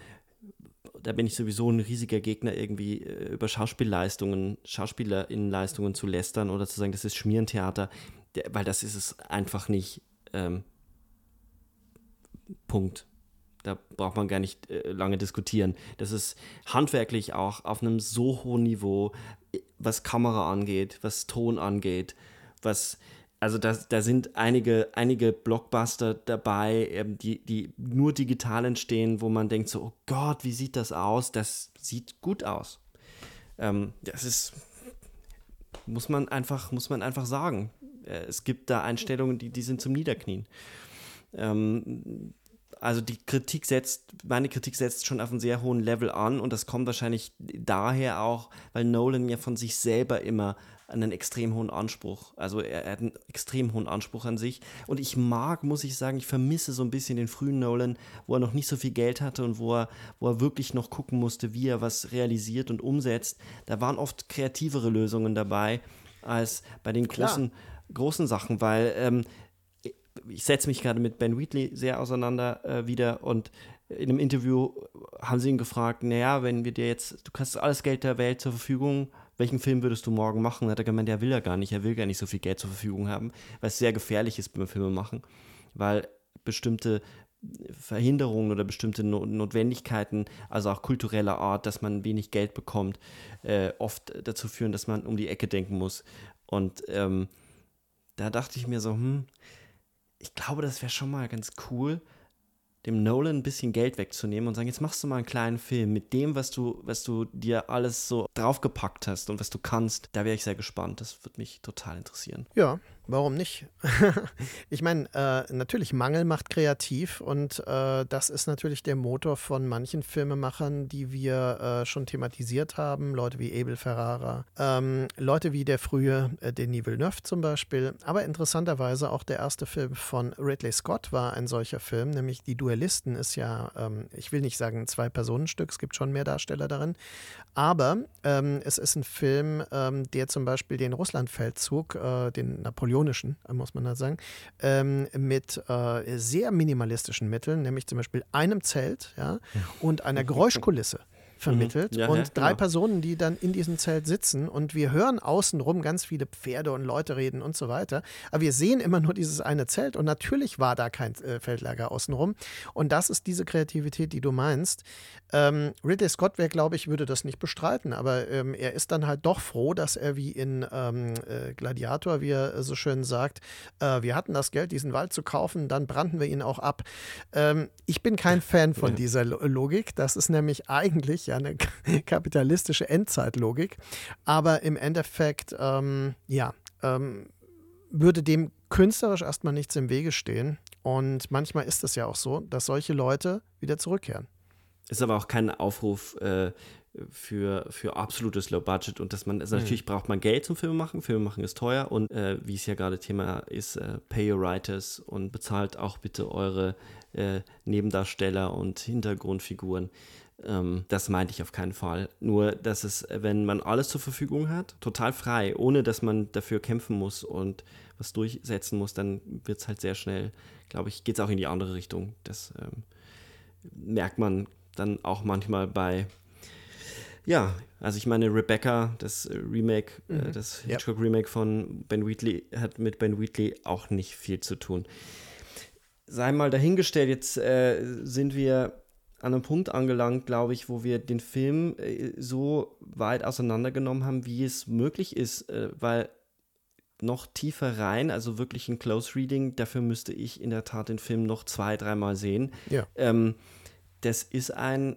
Speaker 1: da bin ich sowieso ein riesiger Gegner, irgendwie äh, über Schauspielleistungen, Schauspielerinnenleistungen zu lästern oder zu sagen, das ist Schmierentheater, weil das ist es einfach nicht. Ähm, Punkt. Da braucht man gar nicht äh, lange diskutieren. Das ist handwerklich auch auf einem so hohen Niveau, äh, was Kamera angeht, was Ton angeht, was also da, da sind einige, einige Blockbuster dabei, ähm, die, die nur digital entstehen, wo man denkt so, oh Gott, wie sieht das aus? Das sieht gut aus. Ähm, das ist, muss man einfach, muss man einfach sagen. Äh, es gibt da Einstellungen, die, die sind zum Niederknien. Ähm, also die Kritik setzt, meine Kritik setzt schon auf einem sehr hohen Level an und das kommt wahrscheinlich daher auch, weil Nolan ja von sich selber immer einen extrem hohen Anspruch, also er, er, hat einen extrem hohen Anspruch an sich und ich mag, muss ich sagen, ich vermisse so ein bisschen den frühen Nolan, wo er noch nicht so viel Geld hatte und wo er, wo er wirklich noch gucken musste, wie er was realisiert und umsetzt. Da waren oft kreativere Lösungen dabei als bei den großen, großen Sachen, weil ähm, ich setze mich gerade mit Ben Wheatley sehr auseinander äh, wieder und in einem Interview haben sie ihn gefragt, naja, wenn wir dir jetzt, du hast alles Geld der Welt zur Verfügung, welchen Film würdest du morgen machen? Hat er gemeint, er will ja gar nicht, er will gar nicht so viel Geld zur Verfügung haben, weil es sehr gefährlich ist beim Filme machen, weil bestimmte Verhinderungen oder bestimmte Notwendigkeiten, also auch kultureller Art, dass man wenig Geld bekommt, äh, oft dazu führen, dass man um die Ecke denken muss. Und ähm, da dachte ich mir so, hm, ich glaube, das wäre schon mal ganz cool, dem Nolan ein bisschen Geld wegzunehmen und sagen, jetzt machst du mal einen kleinen Film mit dem, was du, was du dir alles so draufgepackt hast und was du kannst. Da wäre ich sehr gespannt. Das würde mich total interessieren.
Speaker 2: Ja, Warum nicht? ich meine, äh, natürlich Mangel macht kreativ und äh, das ist natürlich der Motor von manchen Filmemachern, die wir äh, schon thematisiert haben. Leute wie Abel Ferrara, ähm, Leute wie der frühe äh, Denis Villeneuve zum Beispiel. Aber interessanterweise auch der erste Film von Ridley Scott war ein solcher Film, nämlich Die Duellisten ist ja, ähm, ich will nicht sagen zwei Personenstück, es gibt schon mehr Darsteller darin, aber ähm, es ist ein Film, ähm, der zum Beispiel den Russlandfeldzug, äh, den Napoleon napoleonischen, muss man da sagen, ähm, mit äh, sehr minimalistischen Mitteln, nämlich zum Beispiel einem Zelt ja, und einer Geräuschkulisse vermittelt mhm. ja, und ja, drei genau. Personen, die dann in diesem Zelt sitzen und wir hören außenrum ganz viele Pferde und Leute reden und so weiter, aber wir sehen immer nur dieses eine Zelt und natürlich war da kein äh, Feldlager außenrum und das ist diese Kreativität, die du meinst. Ähm, Ridley Scott wäre, glaube ich, würde das nicht bestreiten, aber ähm, er ist dann halt doch froh, dass er wie in ähm, äh, Gladiator, wie er so schön sagt, äh, wir hatten das Geld, diesen Wald zu kaufen, dann brannten wir ihn auch ab. Ähm, ich bin kein Fan von dieser Logik, das ist nämlich eigentlich ja eine kapitalistische Endzeitlogik. Aber im Endeffekt, ähm, ja, ähm, würde dem künstlerisch erstmal nichts im Wege stehen. Und manchmal ist es ja auch so, dass solche Leute wieder zurückkehren.
Speaker 1: Ist aber auch kein Aufruf äh, für, für absolutes Low Budget und dass man, also mhm. natürlich braucht man Geld zum Film machen. Film machen ist teuer und äh, wie es ja gerade Thema ist, äh, pay your writers und bezahlt auch bitte eure äh, Nebendarsteller und Hintergrundfiguren. Ähm, das meinte ich auf keinen Fall. Nur, dass es, wenn man alles zur Verfügung hat, total frei, ohne dass man dafür kämpfen muss und was durchsetzen muss, dann wird es halt sehr schnell, glaube ich, geht es auch in die andere Richtung. Das ähm, merkt man dann auch manchmal bei ja, also ich meine, Rebecca, das Remake, äh, mhm. äh, das Hitchcock-Remake von Ben Wheatley, hat mit Ben Wheatley auch nicht viel zu tun. Sei mal dahingestellt, jetzt äh, sind wir an einem Punkt angelangt, glaube ich, wo wir den Film äh, so weit auseinandergenommen haben, wie es möglich ist, äh, weil noch tiefer rein, also wirklich ein Close Reading, dafür müsste ich in der Tat den Film noch zwei, dreimal sehen.
Speaker 2: Ja.
Speaker 1: Ähm, das ist ein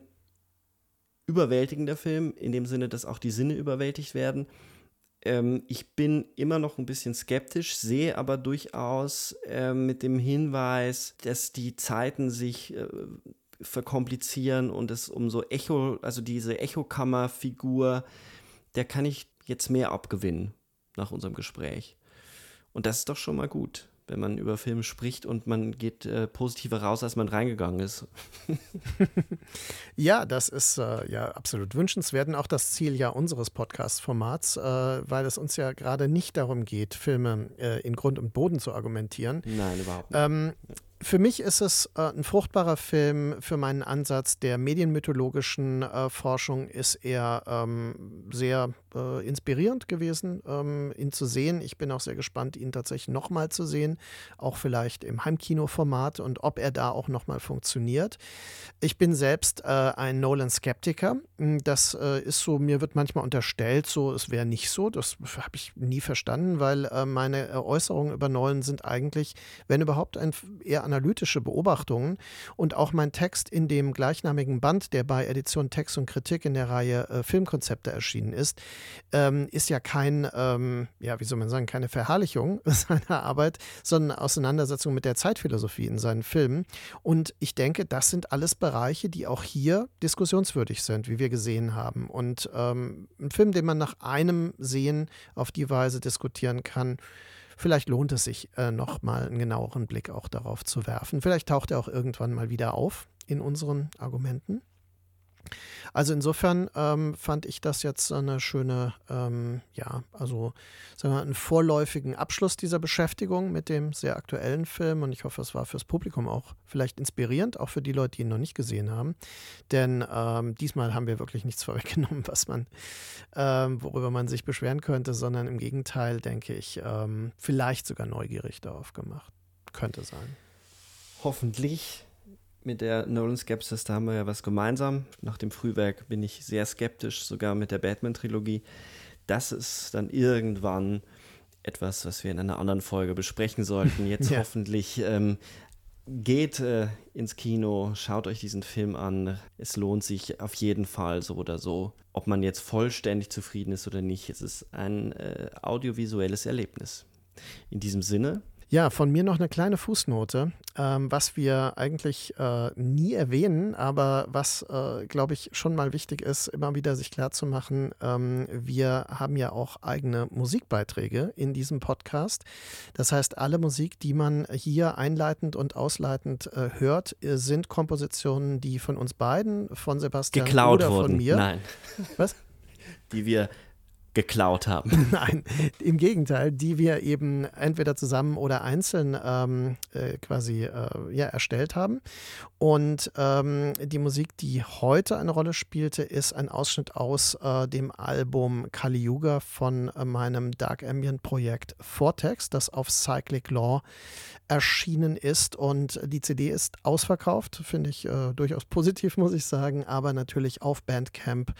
Speaker 1: überwältigender Film, in dem Sinne, dass auch die Sinne überwältigt werden. Ähm, ich bin immer noch ein bisschen skeptisch, sehe aber durchaus äh, mit dem Hinweis, dass die Zeiten sich äh, verkomplizieren und es um so Echo, also diese Echokammerfigur, der kann ich jetzt mehr abgewinnen nach unserem Gespräch. Und das ist doch schon mal gut, wenn man über Filme spricht und man geht äh, positiver raus, als man reingegangen ist.
Speaker 2: ja, das ist äh, ja absolut wünschenswert und auch das Ziel ja unseres Podcast-Formats, äh, weil es uns ja gerade nicht darum geht, Filme äh, in Grund und Boden zu argumentieren.
Speaker 1: Nein, überhaupt nicht.
Speaker 2: Ähm, für mich ist es äh, ein fruchtbarer Film für meinen Ansatz der medienmythologischen äh, Forschung, ist er ähm, sehr äh, inspirierend gewesen, ähm, ihn zu sehen. Ich bin auch sehr gespannt, ihn tatsächlich nochmal zu sehen, auch vielleicht im Heimkinoformat und ob er da auch nochmal funktioniert. Ich bin selbst äh, ein Nolan-Skeptiker. Hm, das äh, ist so, mir wird manchmal unterstellt, so, es wäre nicht so. Das habe ich nie verstanden, weil äh, meine Äußerungen über Nolan sind eigentlich, wenn überhaupt, ein eher analytische Beobachtungen. Und auch mein Text in dem gleichnamigen Band, der bei Edition Text und Kritik in der Reihe äh, Filmkonzepte erschienen ist, ähm, ist ja kein, ähm, ja, wie soll man sagen, keine Verherrlichung seiner Arbeit, sondern Auseinandersetzung mit der Zeitphilosophie in seinen Filmen. Und ich denke, das sind alles Bereiche, die auch hier diskussionswürdig sind, wie wir gesehen haben. Und ähm, ein Film, den man nach einem Sehen auf die Weise diskutieren kann, Vielleicht lohnt es sich, äh, nochmal einen genaueren Blick auch darauf zu werfen. Vielleicht taucht er auch irgendwann mal wieder auf in unseren Argumenten. Also insofern ähm, fand ich das jetzt eine schöne, ähm, ja, also sagen wir mal, einen vorläufigen Abschluss dieser Beschäftigung mit dem sehr aktuellen Film und ich hoffe, es war fürs Publikum auch vielleicht inspirierend, auch für die Leute, die ihn noch nicht gesehen haben. Denn ähm, diesmal haben wir wirklich nichts vorweggenommen, was man, ähm, worüber man sich beschweren könnte, sondern im Gegenteil, denke ich, ähm, vielleicht sogar neugierig darauf gemacht. Könnte sein.
Speaker 1: Hoffentlich mit der Nolan-Skepsis, da haben wir ja was gemeinsam. Nach dem Frühwerk bin ich sehr skeptisch, sogar mit der Batman-Trilogie. Das ist dann irgendwann etwas, was wir in einer anderen Folge besprechen sollten. Jetzt ja. hoffentlich ähm, geht äh, ins Kino, schaut euch diesen Film an. Es lohnt sich auf jeden Fall so oder so. Ob man jetzt vollständig zufrieden ist oder nicht, es ist ein äh, audiovisuelles Erlebnis. In diesem Sinne,
Speaker 2: ja, von mir noch eine kleine Fußnote, ähm, was wir eigentlich äh, nie erwähnen, aber was, äh, glaube ich, schon mal wichtig ist, immer wieder sich klarzumachen. Ähm, wir haben ja auch eigene Musikbeiträge in diesem Podcast. Das heißt, alle Musik, die man hier einleitend und ausleitend äh, hört, äh, sind Kompositionen, die von uns beiden, von Sebastian
Speaker 1: Geklaut
Speaker 2: oder
Speaker 1: wurden.
Speaker 2: von mir.
Speaker 1: Nein.
Speaker 2: Was?
Speaker 1: Die wir geklaut haben.
Speaker 2: Nein, im Gegenteil, die wir eben entweder zusammen oder einzeln ähm, äh, quasi äh, ja, erstellt haben. Und ähm, die Musik, die heute eine Rolle spielte, ist ein Ausschnitt aus äh, dem Album Kali Yuga von äh, meinem Dark Ambient Projekt Vortex, das auf Cyclic Law erschienen ist. Und die CD ist ausverkauft, finde ich äh, durchaus positiv, muss ich sagen. Aber natürlich auf Bandcamp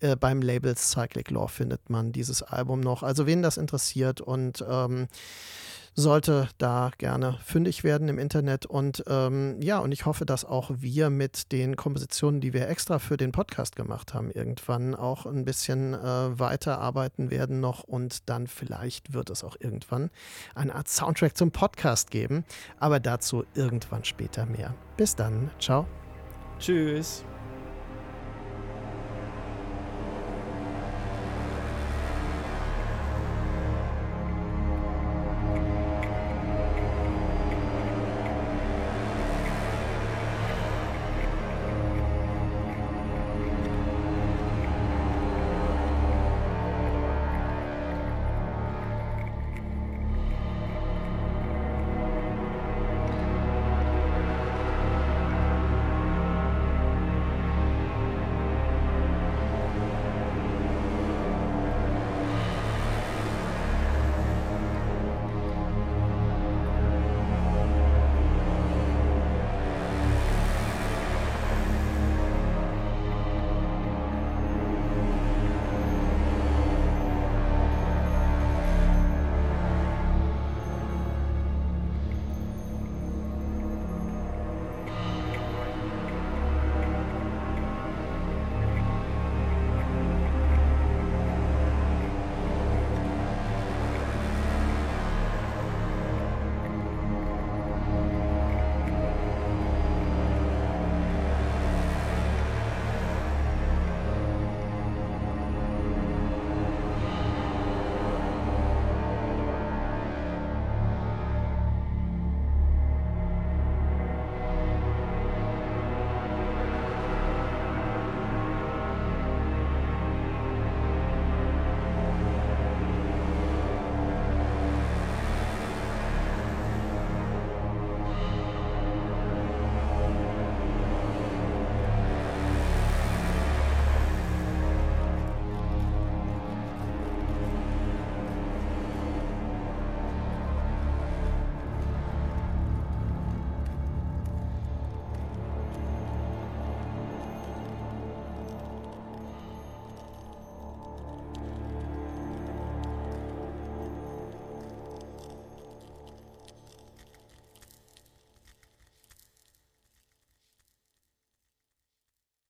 Speaker 2: äh, beim Label Cyclic Law findet man dieses Album noch. Also wen das interessiert und ähm, sollte da gerne fündig werden im Internet. Und ähm, ja, und ich hoffe, dass auch wir mit den Kompositionen, die wir extra für den Podcast gemacht haben, irgendwann auch ein bisschen äh, weiterarbeiten werden noch. Und dann vielleicht wird es auch irgendwann eine Art Soundtrack zum Podcast geben. Aber dazu irgendwann später mehr. Bis dann. Ciao.
Speaker 1: Tschüss.